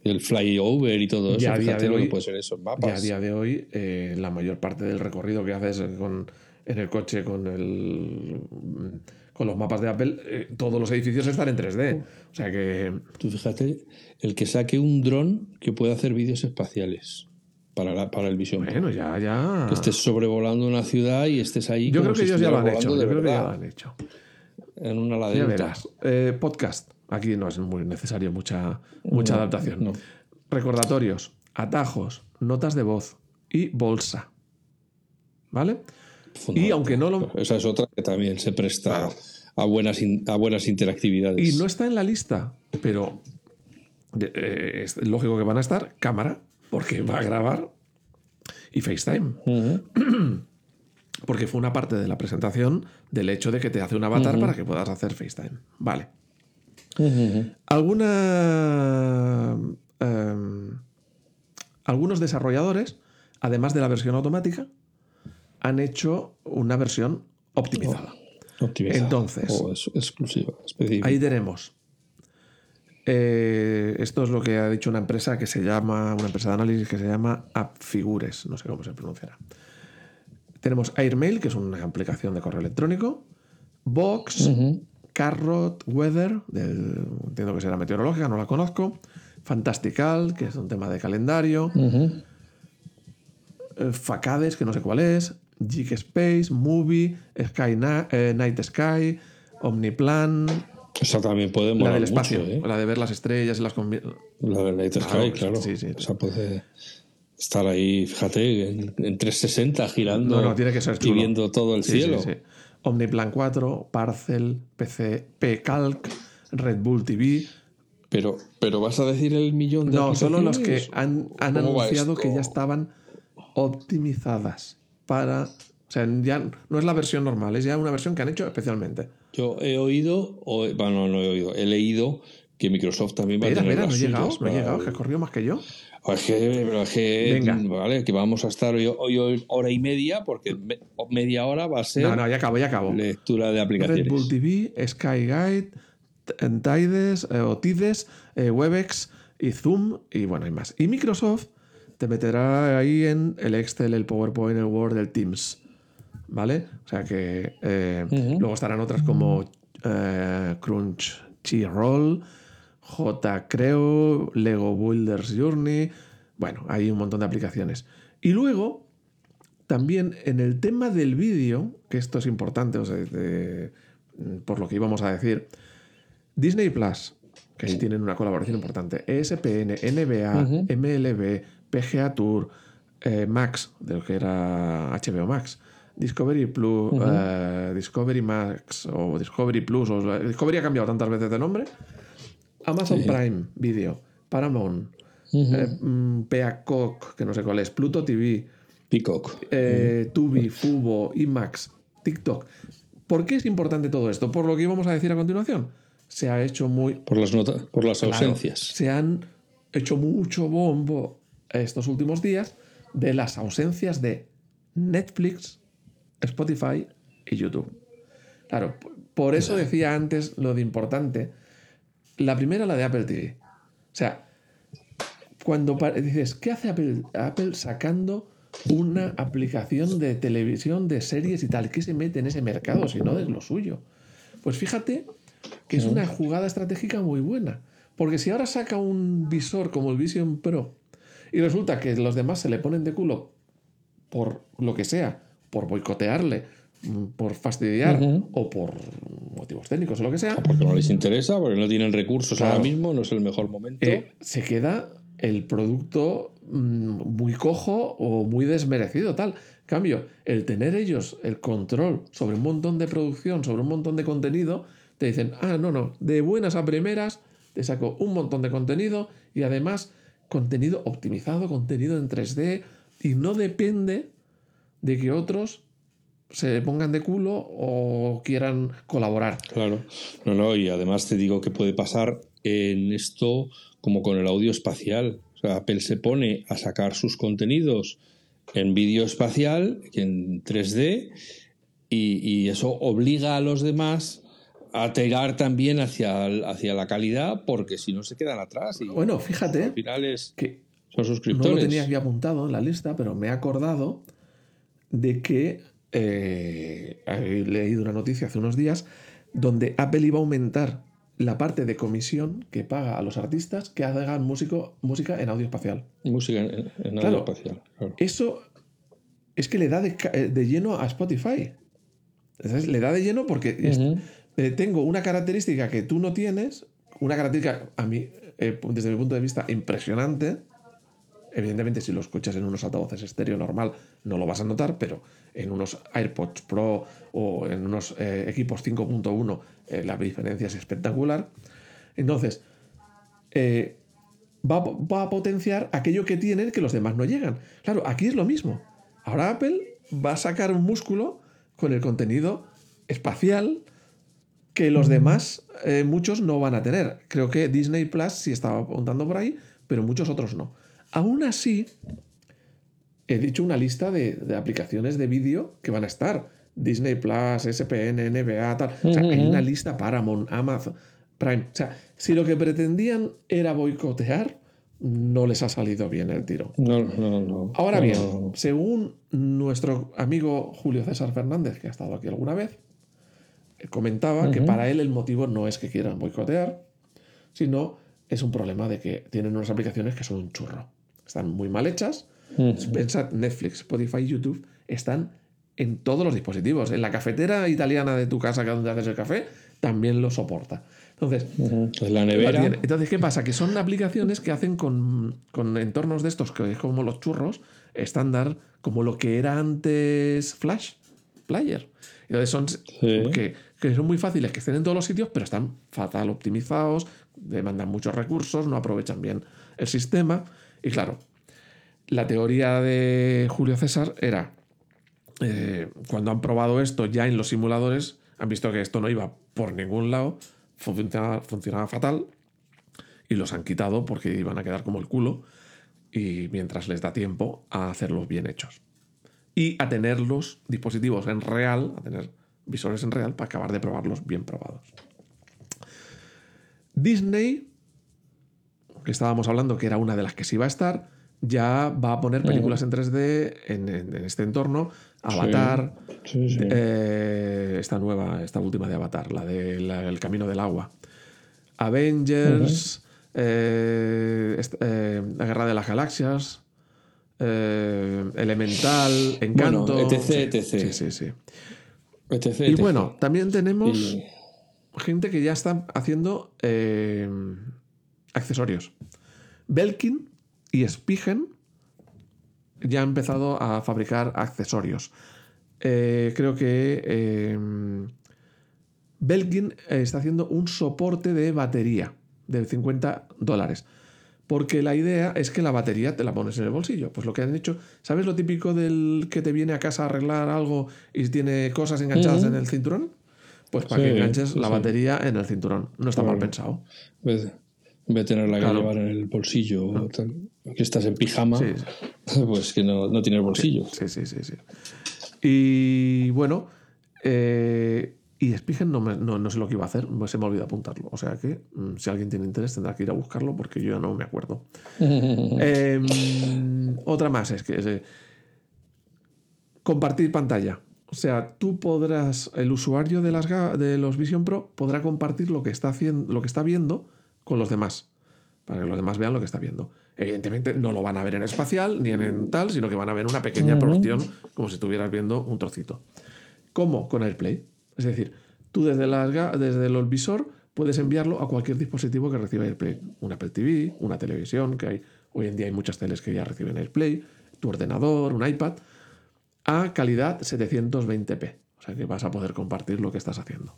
El flyover y todo eso. Ya a día de hoy, puede ser esos mapas. Ya a día de hoy, eh, la mayor parte del recorrido que haces con, en el coche con el con los mapas de Apple, eh, todos los edificios están en 3D. O sea que. Tú fíjate, el que saque un dron que pueda hacer vídeos espaciales para, para el Vision Bueno, ya, ya. Que estés sobrevolando una ciudad y estés ahí. Yo creo que ellos ya lo han hecho. Yo creo que ya lo han hecho. En una ladera. Ya verás. Eh, podcast. Aquí no es muy necesario mucha, mucha adaptación. Recordatorios, atajos, notas de voz y bolsa. ¿Vale? Y aunque no lo. Esa es otra que también se presta a, buenas a buenas interactividades. Y no está en la lista, pero eh, es lógico que van a estar cámara, porque va a grabar, y FaceTime. porque fue una parte de la presentación del hecho de que te hace un avatar para que puedas hacer FaceTime. Vale. Alguna. Em, algunos desarrolladores, además de la versión automática, han hecho una versión optimizada. Oh, optimizada. Entonces, exclusiva, ahí tenemos. Eh, esto es lo que ha dicho una empresa que se llama, una empresa de análisis que se llama AppFigures, no sé cómo se pronunciará. Tenemos Airmail, que es una aplicación de correo electrónico, Box, Carrot, Weather, entiendo que será meteorológica, no la conozco, Fantastical, que es un tema de calendario, eh, Facades, que no sé cuál es, Jig Space, Movie, Sky eh, Night Sky, Omniplan. Esa también puede molar La del espacio, ¿eh? la de ver las estrellas y las La del Night Sky, claro. Sí, sí. Esa puede estar ahí, fíjate, en, 360 girando no, no, tiene que ser y viendo todo el cielo. Omniplan 4, Parcel, PC, P-Calc, Red Bull TV. Pero, pero vas a decir el millón de No, solo los que han, han anunciado que ya estaban optimizadas para... O sea, ya no es la versión normal, es ya una versión que han hecho especialmente. Yo he oído, o, bueno, no he oído, he leído que Microsoft también va a tener no he llegado, no he llegado, que corrido más que yo. Es que, es que, Venga. Vale, que vamos a estar hoy, hoy, hora y media, porque media hora va a ser. No, no, ya acabo, ya acabo. Lectura de aplicaciones. Red Bull TV, Sky Guide, Tides, eh, o Tides, eh, Webex y Zoom, y bueno, hay más. Y Microsoft te meterá ahí en el Excel, el PowerPoint, el Word, el Teams. ¿Vale? O sea que eh, luego estarán otras como eh, Crunch Roll, J Creo, Lego Builders Journey. Bueno, hay un montón de aplicaciones. Y luego, también en el tema del vídeo, que esto es importante, o sea, por lo que íbamos a decir, Disney Plus, que ahí tienen una colaboración importante, ESPN, NBA, MLB, PGA Tour, eh, Max, de lo que era HBO Max, Discovery Plus, eh, Discovery Max o Discovery Plus, o, Discovery ha cambiado tantas veces de nombre, Amazon Prime Video, Paramount, eh, mm, Peacock, que no sé cuál es, Pluto TV, Peacock, Tubi, Fubo, IMAX, TikTok. ¿Por qué es importante todo esto? Por lo que íbamos a decir a continuación. Se ha hecho muy. Por las notas, por las ausencias. se han hecho mucho bombo estos últimos días de las ausencias de Netflix, Spotify y YouTube. Claro, por eso decía antes lo de importante. La primera, la de Apple TV. O sea, cuando dices, ¿qué hace Apple, Apple sacando una aplicación de televisión, de series y tal? ¿Qué se mete en ese mercado si no es lo suyo? Pues fíjate que es una jugada estratégica muy buena. Porque si ahora saca un visor como el Vision Pro y resulta que los demás se le ponen de culo por lo que sea, por boicotearle, mm, por fastidiar o por motivos técnicos o lo que sea. Porque no les interesa, porque no tienen recursos ahora mismo, no es el mejor momento. Eh, se queda el producto mm, muy cojo o muy desmerecido, tal. cambio, el tener ellos el control sobre un montón de producción, sobre un montón de contenido, te dicen, ah, no, no, de buenas a primeras te saco un montón de contenido y además contenido optimizado, contenido en 3D y no depende de que otros se pongan de culo o quieran colaborar. Claro, no, no, y además te digo que puede pasar en esto como con el audio espacial. O sea, Apple se pone a sacar sus contenidos en vídeo espacial, en 3D, y, eso obliga a los demás a tirar también hacia, hacia la calidad, porque si no se quedan atrás. Y bueno, fíjate al final que son suscriptores. No lo tenía aquí apuntado en la lista, pero me he acordado de que eh, he leído una noticia hace unos días donde Apple iba a aumentar la parte de comisión que paga a los artistas que hagan músico, música en audio espacial. Música en, audio espacial. Eso es que le da de, eh, lleno a Spotify. Le da de lleno porque eh, tengo una característica que tú no tienes, una característica a mí, desde mi punto de vista, impresionante, Evidentemente, si lo escuchas en unos altavoces estéreo normal, no lo vas a notar, pero en unos AirPods Pro o en unos eh, equipos 5.1, eh, la diferencia es espectacular. Entonces, eh, va, va, a potenciar aquello que tienen que los demás no llegan. Claro, aquí es lo mismo. Ahora Apple va a sacar un músculo con el contenido espacial que los demás, muchos no van a tener. Creo que Disney Plus sí estaba apuntando por ahí, pero muchos otros no. Aún así, he dicho una lista de, aplicaciones de vídeo que van a estar. Disney Plus, SPN, NBA, tal. O sea, hay una lista Paramount, Amazon, Prime. O sea, si lo que pretendían era boicotear, no les ha salido bien el tiro. No, no, no. Ahora bien, según nuestro amigo Julio César Fernández, que ha estado aquí alguna vez, comentaba que para él el motivo no es que quieran boicotear, sino es un problema de que tienen unas aplicaciones que son un churro están muy mal hechas. Pensad, Netflix, Spotify, YouTube están en todos los dispositivos. En la cafetera italiana de tu casa, que es donde haces el café, también lo soporta. Entonces, la nevera. Entonces, ¿qué pasa? Que son aplicaciones que hacen con, entornos de estos, que es como los churros, estándar, como lo que era antes Flash Player. Entonces, son que, que, son muy fáciles, que estén en todos los sitios, pero están fatal optimizados, demandan muchos recursos, no aprovechan bien el sistema. Y claro, la teoría de Julio César era, eh, cuando han probado esto ya en los simuladores, han visto que esto no iba por ningún lado, funcionaba, funcionaba fatal, y los han quitado porque iban a quedar como el culo, y mientras les da tiempo a hacerlos bien hechos. Y a tener los dispositivos en real, a tener visores en real para acabar de probarlos bien probados. Disney que estábamos hablando, que era una de las que sí va a estar, ya va a poner películas en 3D en, este entorno. Avatar, eh, esta nueva, esta última de Avatar, la del El Camino del Agua. Avengers, eh, eh, La Guerra de las Galaxias, Elemental, Encanto. etc, etc. Sí, sí, sí. Y bueno, también tenemos gente que ya está haciendo accesorios. Belkin y Spigen ya han empezado a fabricar accesorios. Eh, creo que em, Belkin está haciendo un soporte de batería de 50 dólares. Porque la idea es que la batería te la pones en el bolsillo. Pues lo que han hecho, ¿sabes lo típico del que te viene a casa a arreglar algo y tiene cosas enganchadas en el cinturón? Pues para que enganches la batería en el cinturón. No está mal pensado. En vez de tenerla que llevar en el bolsillo, ah. que estás en pijama, pues que no, no tienes bolsillo. Sí, sí, sí, sí. Y bueno, eh, y Spigen no, no, sé lo que iba a hacer, se me ha olvidado apuntarlo. O sea que mm, si alguien tiene interés tendrá que ir a buscarlo porque yo ya no me acuerdo. Em, otra más es que compartir pantalla. O sea, tú podrás, el usuario de, las, de los Vision Pro podrá compartir lo que está, haciendo, lo que está viendo con los demás, para que los demás vean lo que está viendo. Evidentemente no lo van a ver en espacial ni en tal, sino que van a ver una pequeña porción, como si estuvieras viendo un trocito. ¿Cómo? Con AirPlay. Es decir, tú desde, desde el visor puedes enviarlo a cualquier dispositivo que reciba AirPlay. Un Apple TV, una televisión, que hay hoy en día hay muchas teles que ya reciben AirPlay, tu ordenador, un iPad, a calidad 720p. O sea que vas a poder compartir lo que estás haciendo.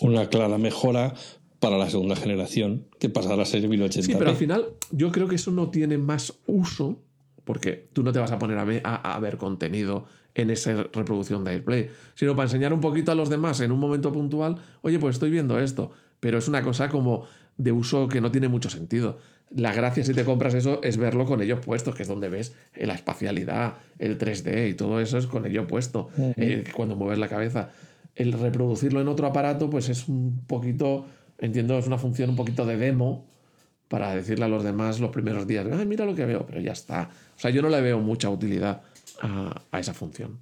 Una clara mejora para la segunda generación que pasará a ser 1080p. Sí, pero al final yo creo que eso no tiene más uso porque tú no te vas a poner a ver, a, ver, contenido en esa reproducción de AirPlay, sino para enseñar un poquito a los demás en un momento puntual, oye, pues estoy viendo esto, pero es una cosa como de uso que no tiene mucho sentido. La gracia si te compras eso es verlo con ello puesto, que es donde ves la espacialidad, el 3D y todo eso es con ello puesto, eh, cuando mueves la cabeza. El reproducirlo en otro aparato, pues es un poquito, entiendo, es una función un poquito de demo para decirle a los demás los primeros días, Ay, mira lo que veo, pero ya está. O sea, yo no le veo mucha utilidad a, a esa función.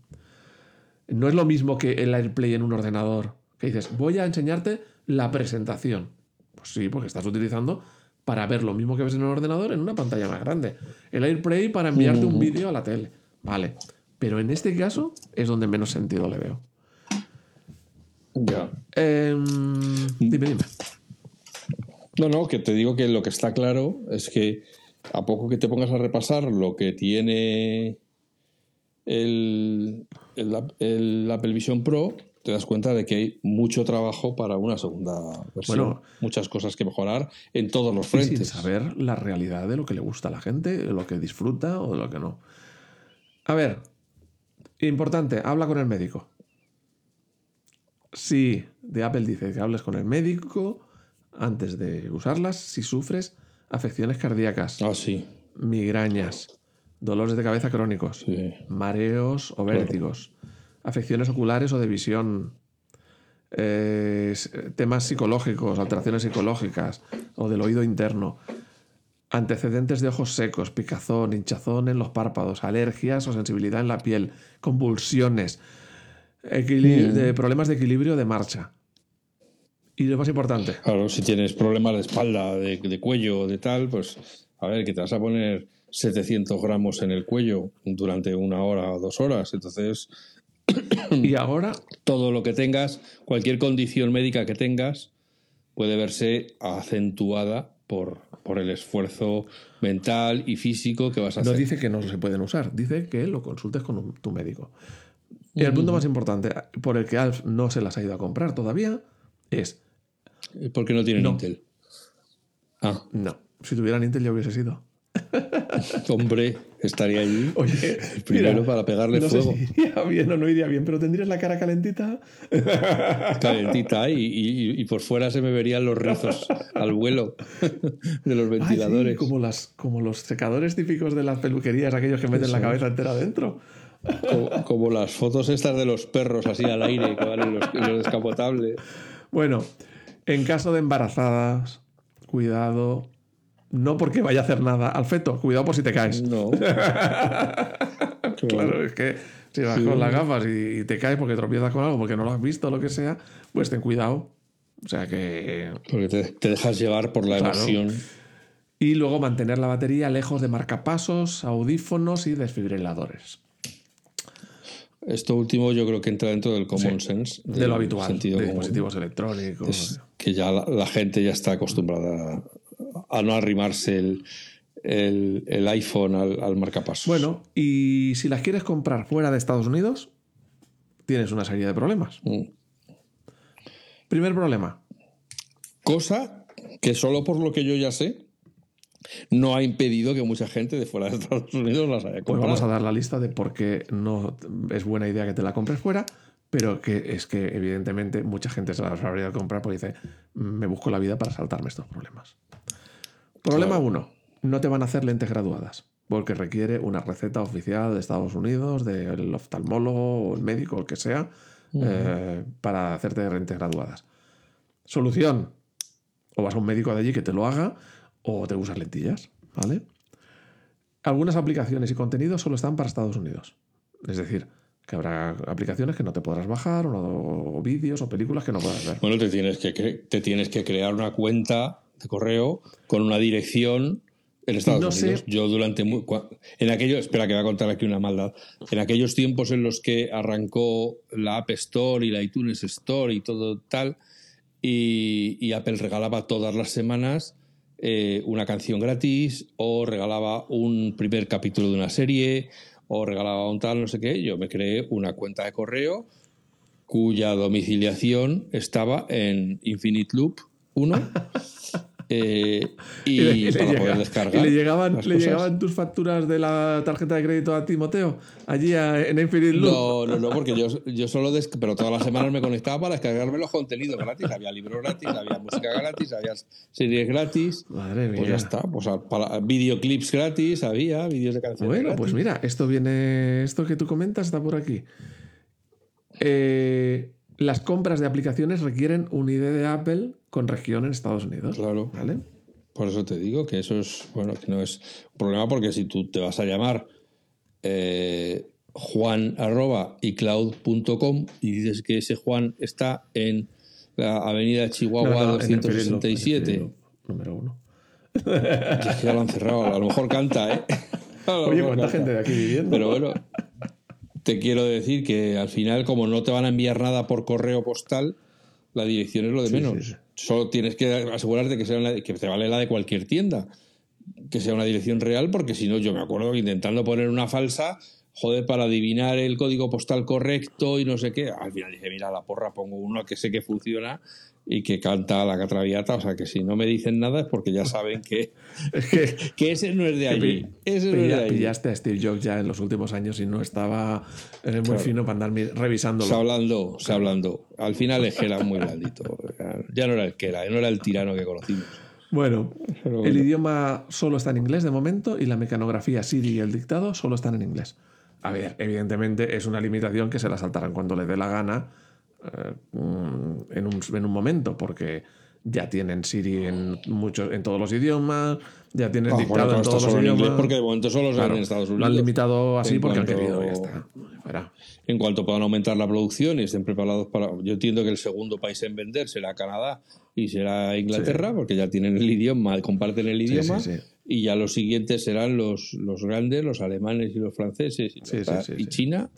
No es lo mismo que el AirPlay en un ordenador, que dices, voy a enseñarte la presentación. Pues sí, porque estás utilizando para ver lo mismo que ves en un ordenador en una pantalla más grande. El AirPlay para enviarte un vídeo a la tele. Vale. Pero en este caso es donde menos sentido le veo. Ya. Em, dime, dime. No, no, que te digo que lo que está claro es que a poco que te pongas a repasar lo que tiene el, el, Apple Vision Pro, te das cuenta de que hay mucho trabajo para una segunda versión. muchas cosas que mejorar en todos los frentes. sin saber la realidad de lo que le gusta a la gente, de lo que disfruta o de lo que no. A ver, importante, habla con el médico. Si de Apple dice que hables con el médico antes de usarlas, si sufres afecciones cardíacas, ah, sí. migrañas, dolores de cabeza crónicos, mareos o vértigos, afecciones oculares o de visión, eh, temas psicológicos, alteraciones psicológicas o del oído interno, antecedentes de ojos secos, picazón, hinchazón en los párpados, alergias o sensibilidad en la piel, convulsiones, mm. problemas de equilibrio de marcha. Y lo más importante. Claro, si tienes problemas de espalda, de, de cuello, de tal, pues a ver, que te vas a poner 700 gramos en el cuello durante una hora o dos horas. Entonces, y ahora todo lo que tengas, cualquier condición médica que tengas, puede verse acentuada por, por el esfuerzo mental y físico que vas a hacer. No dice que no se pueden usar, dice que lo consultes con tu médico. Y el punto más importante, por el que Alf no se las ha ido a comprar todavía, es... ¿Por qué no tienen Intel? Ah. No, si tuvieran Intel ya hubiese sido. Hombre, estaría allí Oye, primero para pegarle no fuego. Sé si iría bien o no iría bien, pero tendrías la cara calentita. Calentita y, por fuera se me verían los rizos al vuelo de los ventiladores. como, las, como los secadores típicos de las peluquerías, aquellos que meten la cabeza entera dentro. Como, las fotos estas de los perros así al aire que van en los, en los descapotables. Bueno, en caso de embarazadas, cuidado, no porque vaya a hacer nada al feto, cuidado por si te caes. No. claro, es que si vas con las gafas y te caes porque tropiezas con algo, porque no lo has visto o lo que sea, pues ten cuidado. O sea que. Porque te, dejas llevar por la emoción. Y luego mantener la batería lejos de marcapasos, audífonos y desfibriladores. Esto último yo creo que entra dentro del common sense. De lo habitual, de dispositivos electrónicos. que ya la, gente ya está acostumbrada a no arrimarse el, iPhone al, marcapasos. Bueno, y si las quieres comprar fuera de Estados Unidos, tienes una serie de problemas. Mm. Primer problema. Cosa que solo por lo que yo ya sé, no ha impedido que mucha gente de fuera de Estados Unidos las haya comprado. Pues vamos a dar la lista de por qué no es buena idea que te la compres fuera, pero que es que evidentemente mucha gente se las habría de comprar porque dice, me busco la vida para saltarme estos problemas. Problema uno, no te van a hacer lentes graduadas, porque requiere una receta oficial de Estados Unidos, del oftalmólogo o el médico, el que sea, eh, para hacerte lentes graduadas. Solución, o vas a un médico de allí que te lo haga, o te usas lentillas, ¿vale? Algunas aplicaciones y contenidos solo están para Estados Unidos. Es decir, que habrá aplicaciones que no te podrás bajar, o, vídeos o películas que no podrás ver. Bueno, te tienes que, te tienes que crear una cuenta de correo con una dirección en Estados Unidos. Yo durante en aquello, espera que voy a contar aquí una maldad. En aquellos tiempos en los que arrancó la App Store y la iTunes Store y todo tal, y, Apple regalaba todas las semanas eh, una canción gratis o regalaba un primer capítulo de una serie o regalaba un tal, no sé qué. Yo me creé una cuenta de correo cuya domiciliación estaba en Infinite Loop 1 Eh, y, para poder descargar. le llegaban, le llegaban tus facturas de la tarjeta de crédito a Timoteo allí en Infinite Loop? No, no, no, porque yo, yo solo. pero todas las semanas me conectaba para descargarme los contenidos gratis. Había libros gratis, había música gratis, había series gratis. Madre mía. Pues ya está. Pues para, videoclips gratis, había vídeos de canciones. Bueno, pues mira, esto viene. Esto que tú comentas está por aquí. Eh las compras de aplicaciones requieren un ID de Apple con región en Estados Unidos. Claro. ¿Vale? Por eso te digo que eso es, bueno, que no es un problema porque si tú te vas a llamar eh, juan juan.icloud.com y dices que ese Juan está en la avenida Chihuahua 267. número uno. Ya, ya lo han cerrado, a lo mejor canta, ¿eh? Oye, ¿cuánta gente de aquí viviendo? Pero bueno, te quiero decir que al final, como no te van a enviar nada por correo postal, la dirección es lo de menos. Solo tienes que asegurarte que, sea que te vale la de cualquier tienda, que sea una dirección real, porque si no, yo me acuerdo que intentando poner una falsa, joder, para adivinar el código postal correcto y no sé qué, al final dije, mira, la porra, pongo uno que sé que funciona y que canta la catraviata. O sea que si no me dicen nada es porque ya saben que, que, ese no es de allí. Ese no es de allí. Pillaste a Steve Jobs ya en los últimos años y no estaba en el muy fino para andar revisándolo. Se hablando, se hablando. Al final es que era muy blandito. Ya no era el que era, no era el tirano que conocimos. Bueno, el idioma solo está en inglés de momento y la mecanografía Siri y el dictado solo están en inglés. A ver, evidentemente es una limitación que se la saltarán cuando les dé la gana eh, en, un, en, un, momento, porque ya tienen Siri en muchos, en todos los idiomas, ya tienen ah, dictado en todos los idiomas. porque de momento solo en Estados Unidos. Lo han limitado así porque han querido, ya está. En cuanto puedan aumentar la producción y estén preparados para. Yo entiendo que el segundo país en vender será Canadá y será Inglaterra, porque ya tienen el idioma, comparten el idioma. y ya los siguientes serán los, los grandes, los alemanes y los franceses y, y China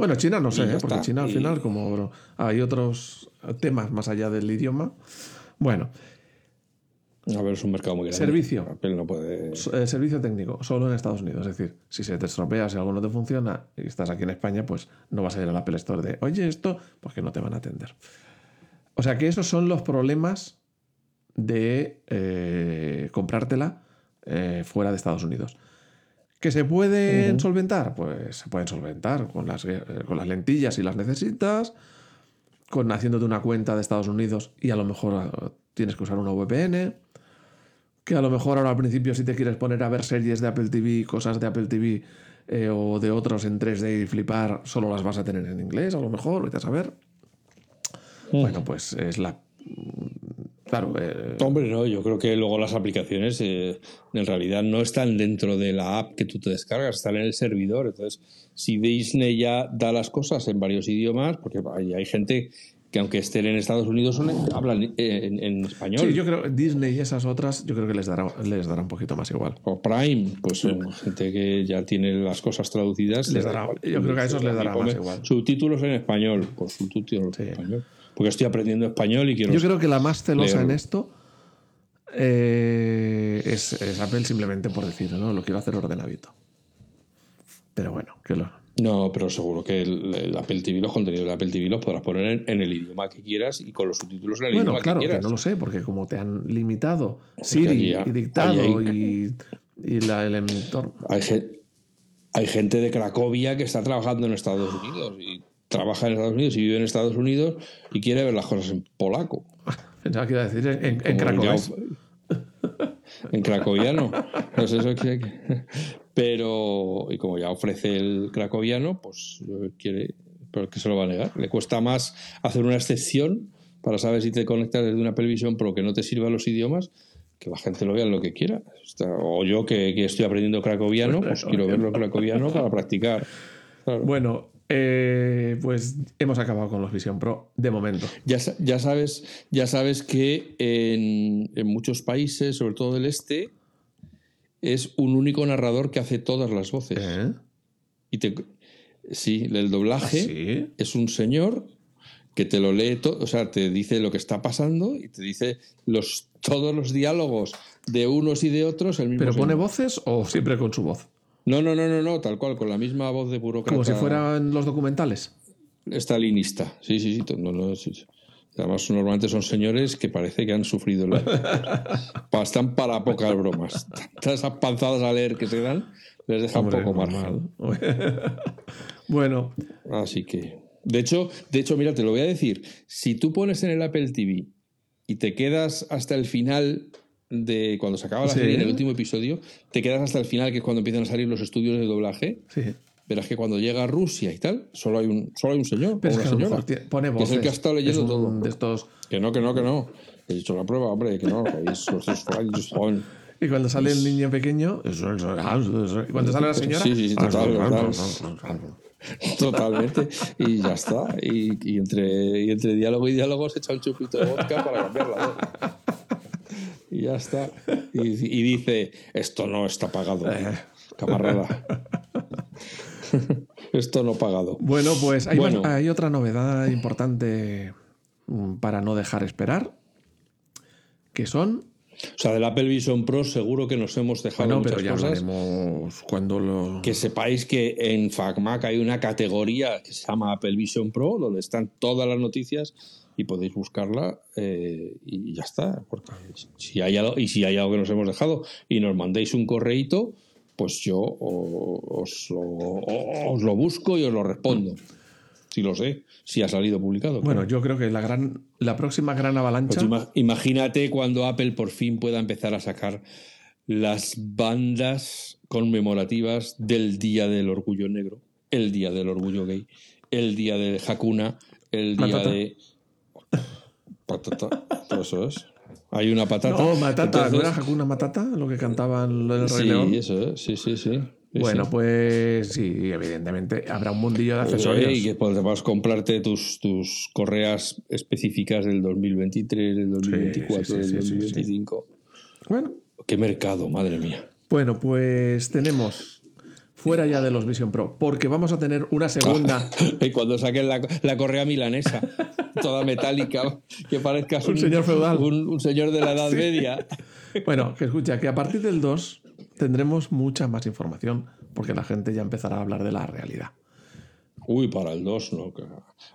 bueno, China no sé, ¿eh? porque China al final, como hay otros temas más allá del idioma. Bueno. A ver, es un mercado muy grande. Servicio. no puede... Eh, servicio técnico, solo en Estados Unidos. Es decir, si se te estropea, si algo no te funciona y estás aquí en España, pues no vas a ir al Apple Store de, oye, esto, porque no te van a atender. O sea que esos son los problemas de eh, comprártela fuera de Estados Unidos. ¿Que se pueden solventar? Pues se pueden solventar con las, eh, con las lentillas si las necesitas, con haciéndote una cuenta de Estados Unidos y a lo mejor ah, tienes que usar una VPN, que a lo mejor ahora al principio si te quieres poner a ver series de Apple TV, cosas de Apple TV eh, o de otros en 3D y flipar, solo las vas a tener en inglés, a lo mejor, vete a saber. Bueno, pues es la Claro. Eh, Hombre, no, yo creo que luego las aplicaciones eh, en realidad no están dentro de la app que tú te descargas, están en el servidor. Entonces, si Disney ya da las cosas en varios idiomas, porque hay, hay gente que aunque estén en Estados Unidos hablan en, español. Sí, yo creo que Disney y esas otras, yo creo que les dará, les dará un poquito más igual. O Prime, pues son gente que ya tiene las cosas traducidas. Les dará, yo creo que a esos les dará más igual. Subtítulos en español, pues subtítulos en español porque estoy aprendiendo español y quiero. Yo creo que la más celosa en esto eh, es, Apple simplemente por decir, ¿no? Lo quiero hacer ordenadito. Pero bueno, que lo. No, pero seguro que el, Apple TV, los contenidos de Apple TV los podrás poner en, el idioma que quieras y con los subtítulos en el idioma que quieras. Que no lo sé, porque como te han limitado Siri y dictado y, y la, el emitor. Hay, hay gente de Cracovia que está trabajando en Estados Unidos y trabaja en Estados Unidos y vive en Estados Unidos y quiere ver las cosas en polaco. Pensaba que iba a decir en, en en cracoviano. No sé eso que, pero y como ya ofrece el cracoviano, pues quiere, pero que se lo va a negar. Le cuesta más hacer una excepción para saber si te conectas desde una televisión pero que no te sirva los idiomas que la gente lo vea lo que quiera. O yo que, estoy aprendiendo cracoviano, pues quiero verlo cracoviano para practicar. Bueno, eh, pues hemos acabado con los Vision Pro de momento. Ya, ya sabes, ya sabes que en, muchos países, sobre todo del este, es un único narrador que hace todas las voces. ¿Eh? Y te, sí, el doblaje ¿Ah, es un señor que te lo lee todo, o sea, te dice lo que está pasando y te dice los, todos los diálogos de unos y de otros. El mismo ¿Pero pone voces o siempre con su voz? No, no, no, no, no, tal cual, con la misma voz de burócrata. Como si fueran los documentales. Estalinista, sí, sí, sí. No, no, sí, Además, normalmente son señores que parece que han sufrido la... Están para pocas bromas. Esas panzadas a leer que se dan les deja un poco más mal. bueno. Así que. De hecho, de hecho, mira, te lo voy a decir. Si tú pones en el Apple TV y te quedas hasta el final de cuando se acaba la serie, en el último episodio, te quedas hasta el final, que es cuando empiezan a salir los estudios de doblaje. Sí. Verás que cuando llega a Rusia y tal, solo hay un, solo hay un señor. Pero una señora, pone voces, que es el que ha estado leyendo todo. De estos... Que no, que no, que no. He dicho la prueba, hombre, que no. y cuando sale el niño pequeño, y cuando sale la señora. Sí, sí, total, Totalmente. Y ya está. Y, entre, y entre diálogo y diálogo se echa un chupito de vodka para cambiarla. Y ya está. Y, y, dice, esto no está pagado, eh. camarada. Esto no pagado. Bueno, pues hay, otra novedad importante mm, para no dejar esperar, que son o sea, del Apple Vision Pro seguro que nos hemos dejado muchas pero ya cosas. cuando lo... Que sepáis que en FacMac hay una categoría que se llama Apple Vision Pro, donde están todas las noticias y podéis buscarla eh, y ya está. Porque si hay algo, y si hay algo que nos hemos dejado y nos mandéis un correíto, pues yo os lo, busco y os lo respondo. Si lo sé, si ha salido publicado. Bueno, yo creo que la, gran, la próxima gran avalancha. Pues imagínate cuando Apple por fin pueda empezar a sacar las bandas conmemorativas del Día del Orgullo Negro, el Día del Orgullo Gay, el Día de Hakuna, el Día de. Patata, todo eso es. Hay una patata. No, matata, ¿no era Hakuna Matata lo que cantaban del Rey sí, León? Eso, sí, sí, sí. Bueno, pues sí, evidentemente habrá un mundillo de accesorios. y que podrás comprarte tus, tus correas específicas del 2023, del 2024, del 2025. Bueno. Qué mercado, madre mía. Bueno, pues tenemos fuera ya de los Vision Pro, porque vamos a tener una segunda. y cuando saquen la, la correa milanesa toda metálica, que parezca un, señor feudal. Un, señor de la Edad Media. Bueno, que escucha, que a partir del 2 tendremos mucha más información, porque la gente ya empezará a hablar de la realidad. Uy, para el 2, no.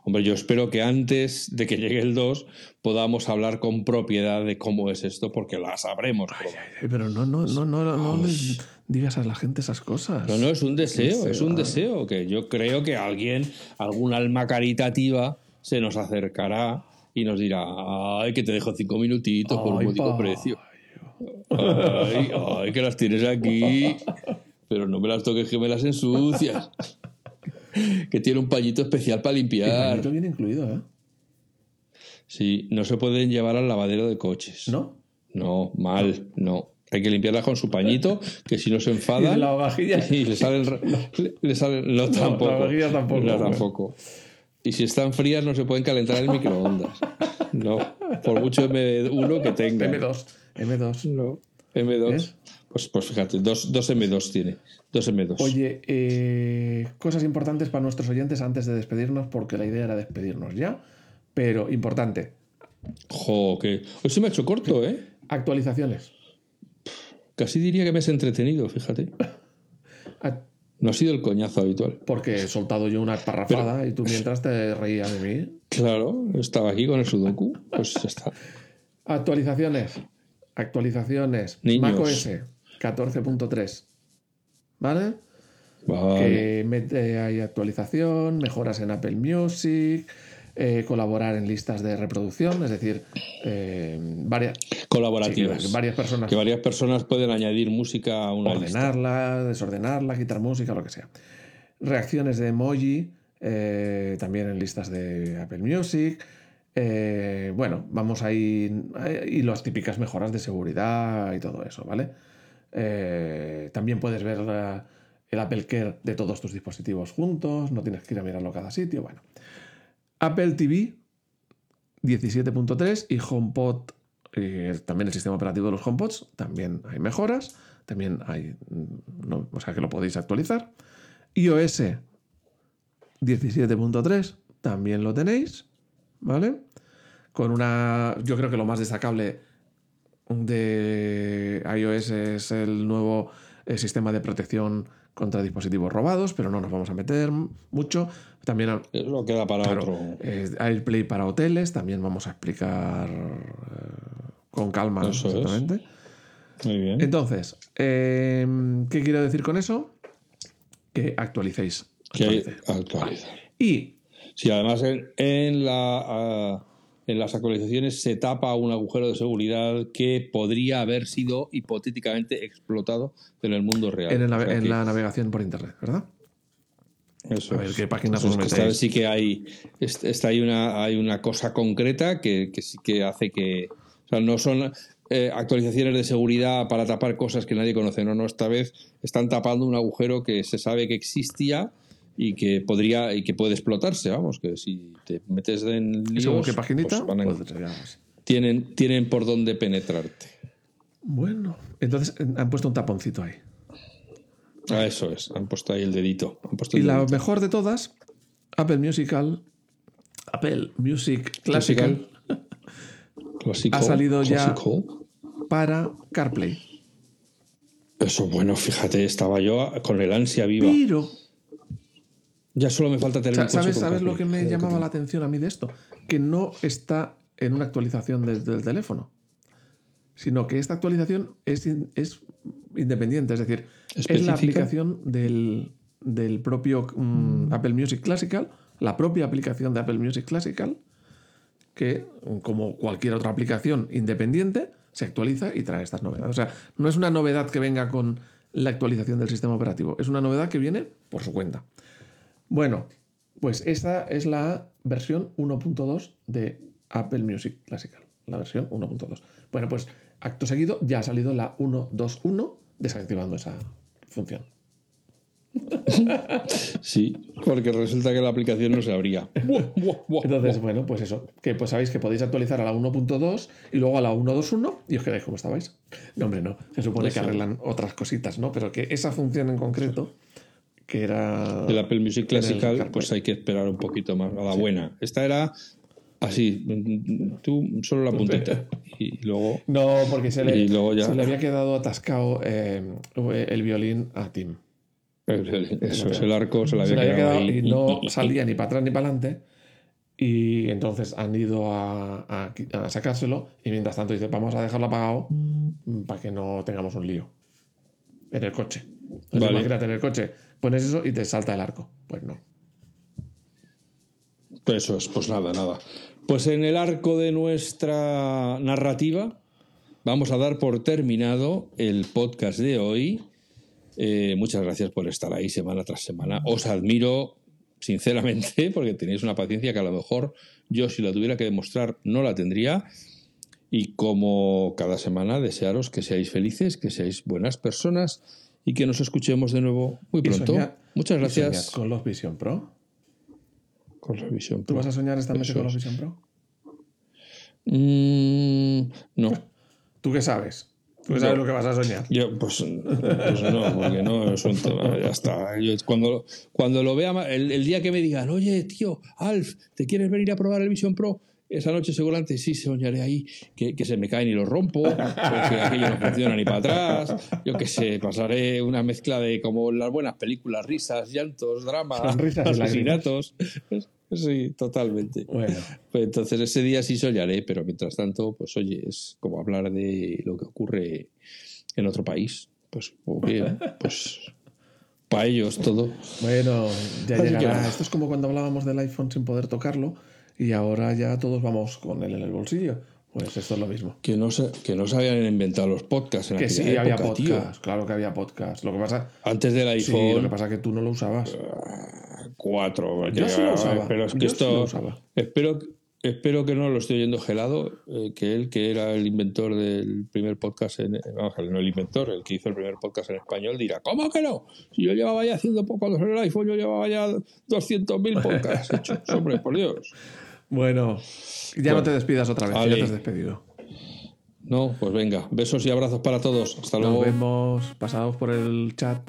Hombre, yo espero que antes de que llegue el 2 podamos hablar con propiedad de cómo es esto, porque la sabremos. pero no, no, no, no, no, digas a la gente esas cosas. No, no, es un deseo, es un deseo, que yo creo que alguien, algún alma caritativa, se nos acercará y nos dirá, ay, que te dejo cinco minutitos por un módico precio. Ay, ay, que las tienes aquí, pero no me las toques que me las ensucias. que tiene un pañito especial para limpiar. El pañito viene incluido, ¿eh? Sí, no se pueden llevar al lavadero de coches. ¿No? No, mal, no. Hay que limpiarlas con su pañito, que si no se enfada. ¿Y la vajilla? Y le sale Le, sale, no, tampoco. La vajilla tampoco. No, tampoco. Y si están frías no se pueden calentar en microondas. No, por mucho M1 que tenga. M2. M2. No, M2. Pues, pues fíjate, dos, M2 tiene. Dos M2. Oye, eh, cosas importantes para nuestros oyentes antes de despedirnos, porque la idea era despedirnos ya. Pero importante. Jo, que. Hoy se me ha hecho corto, ¿eh? Actualizaciones. Casi diría que me has entretenido, fíjate. No ha sido el coñazo habitual. Porque he soltado yo una parrafada y tú mientras te reías de mí. Claro, estaba aquí con el Sudoku. Pues ya está. Actualizaciones. Actualizaciones. MacOS 14.3. ¿Vale? Vale. Que mete ahí actualización, mejoras en Apple Music, eh, colaborar en listas de reproducción, es decir, eh, varias colaborativas, varias personas que varias personas pueden añadir música a una ordenarla, desordenarla, quitar música, lo que sea. Reacciones de emoji eh, también en listas de Apple Music. bueno, vamos ahí y las típicas mejoras de seguridad y todo eso, ¿vale? también puedes ver el Apple Care de todos tus dispositivos juntos, no tienes que ir a mirarlo cada sitio, bueno. Apple TV 17.3 y HomePod, eh, también el sistema operativo de los HomePods, también hay mejoras, también hay, mm, o sea que lo podéis actualizar. iOS 17.3 también lo tenéis, ¿vale? Con una. Yo creo que lo más destacable de iOS es el nuevo eh, sistema de protección contra dispositivos robados, pero no nos vamos a meter mucho. También lo queda para otro. AirPlay para hoteles, también vamos a explicar eh, con calma exactamente. Muy bien. Entonces, em, ¿qué quiero decir con eso? Que actualicéis. Que actualizar. Y. Si además en, la. Ah, en las actualizaciones se tapa un agujero de seguridad que podría haber sido hipotéticamente explotado en el mundo real. En, la navegación por Internet, ¿verdad? Eso a ver qué páginas os esta sí que hay, está, hay, una, hay una cosa concreta que, sí que hace que. O sea, no son eh, actualizaciones de seguridad para tapar cosas que nadie conoce. No, no, esta vez están tapando un agujero que se sabe que existía y que podría y que puede explotarse, vamos, que si te metes en líos, qué paginita? Pues tienen, tienen por dónde penetrarte. Bueno, entonces eh, han puesto un taponcito ahí. Ah, eso es, han puesto ahí el dedito. y la mejor de todas, Apple Musical, Apple Music Classical, ha salido ya para CarPlay. Eso, bueno, fíjate, estaba yo con el ansia viva. Pero ya solo me falta tener ¿Sabes, ¿sabes lo que me llamaba la atención a mí de esto? Que no está en una actualización desde el teléfono, sino que esta actualización es, es independiente, es decir, es la aplicación del, propio mm, Apple Music Classical, la propia aplicación de Apple Music Classical, que, como cualquier otra aplicación independiente, se actualiza y trae estas novedades. O sea, no es una novedad que venga con la actualización del sistema operativo, es una novedad que viene por su cuenta. Bueno, pues esta es la versión 1.2 de Apple Music Classical, la versión 1.2. Bueno, pues acto seguido ya ha salido la 1.2.1 desactivando esa función. Sí, porque resulta que la aplicación no se abría. Entonces, bueno, pues eso, que pues sabéis que podéis actualizar a la 1.2 y luego a la 1.2.1 y os quedáis como estabais. No, hombre, no, se supone que arreglan otras cositas, ¿no? Pero que esa función en concreto que era... El Apple Music Classical, pues hay que esperar un poquito más, a la buena. Esta era así, tú solo la puntita y luego... No, porque se le, se le había quedado atascado eh, el violín a Tim. eso es, el arco se le había, quedado, y no salía ni para atrás ni para adelante. Y entonces han ido a, a, sacárselo y mientras tanto dice, vamos a dejarlo apagado para que no tengamos un lío en el coche. Imagínate en el coche, pones eso y te salta el arco. Pues no. Pues eso es, pues nada, nada. Pues en el arco de nuestra narrativa vamos a dar por terminado el podcast de hoy. Eh, muchas gracias por estar ahí semana tras semana. Os admiro sinceramente porque tenéis una paciencia que a lo mejor yo si la tuviera que demostrar no la tendría. Y como cada semana desearos que seáis felices, que seáis buenas personas y que nos escuchemos de nuevo muy pronto. Muchas gracias. ¿Con los Vision Pro? Con los Vision Pro. ¿Tú vas a soñar esta noche con los Vision Pro? Mm, no. ¿Tú qué sabes? ¿Tú sabes lo que vas a soñar? Yo, pues, pues no, porque no es un tema, ya está. cuando, cuando lo vea, el, el, día que me digan, oye, tío, Alf, ¿te quieres venir a probar el Vision Pro? Esa noche seguramente sí soñaré ahí que, que se me caen y lo rompo, o que aquello no funciona ni para atrás, yo qué sé, pasaré una mezcla de como las buenas películas, risas, llantos, dramas, asesinatos. Sí, totalmente. Bueno. Pues entonces ese día sí soñaré, pero mientras tanto, pues oye, es como hablar de lo que ocurre en otro país. Pues, pues bien, pues para ellos todo. Bueno, ya llegará. Esto es como cuando hablábamos del iPhone sin poder tocarlo y ahora ya todos vamos con él en el bolsillo. Pues esto es lo mismo. Que no se, que no se habían inventado los podcasts en Que sí, había podcasts, claro que había podcasts. Lo que pasa... Antes del iPhone... lo que pasa es que tú no lo usabas. Ah, cuatro. Yo sí lo usaba. Pero es que esto... Espero, espero que no lo esté oyendo gelado, eh, que él, que era el inventor del primer podcast, en, vamos, no el inventor, el que hizo el primer podcast en español, dirá, ¿cómo que no? Si yo llevaba ya haciendo poco en el iPhone, yo llevaba ya 200.000 podcasts hechos. Hombre, por Dios. Bueno, ya no te despidas otra vez, ya te has despedido. No, pues venga, besos y abrazos para todos. Hasta luego. Nos vemos, pasados por el chat.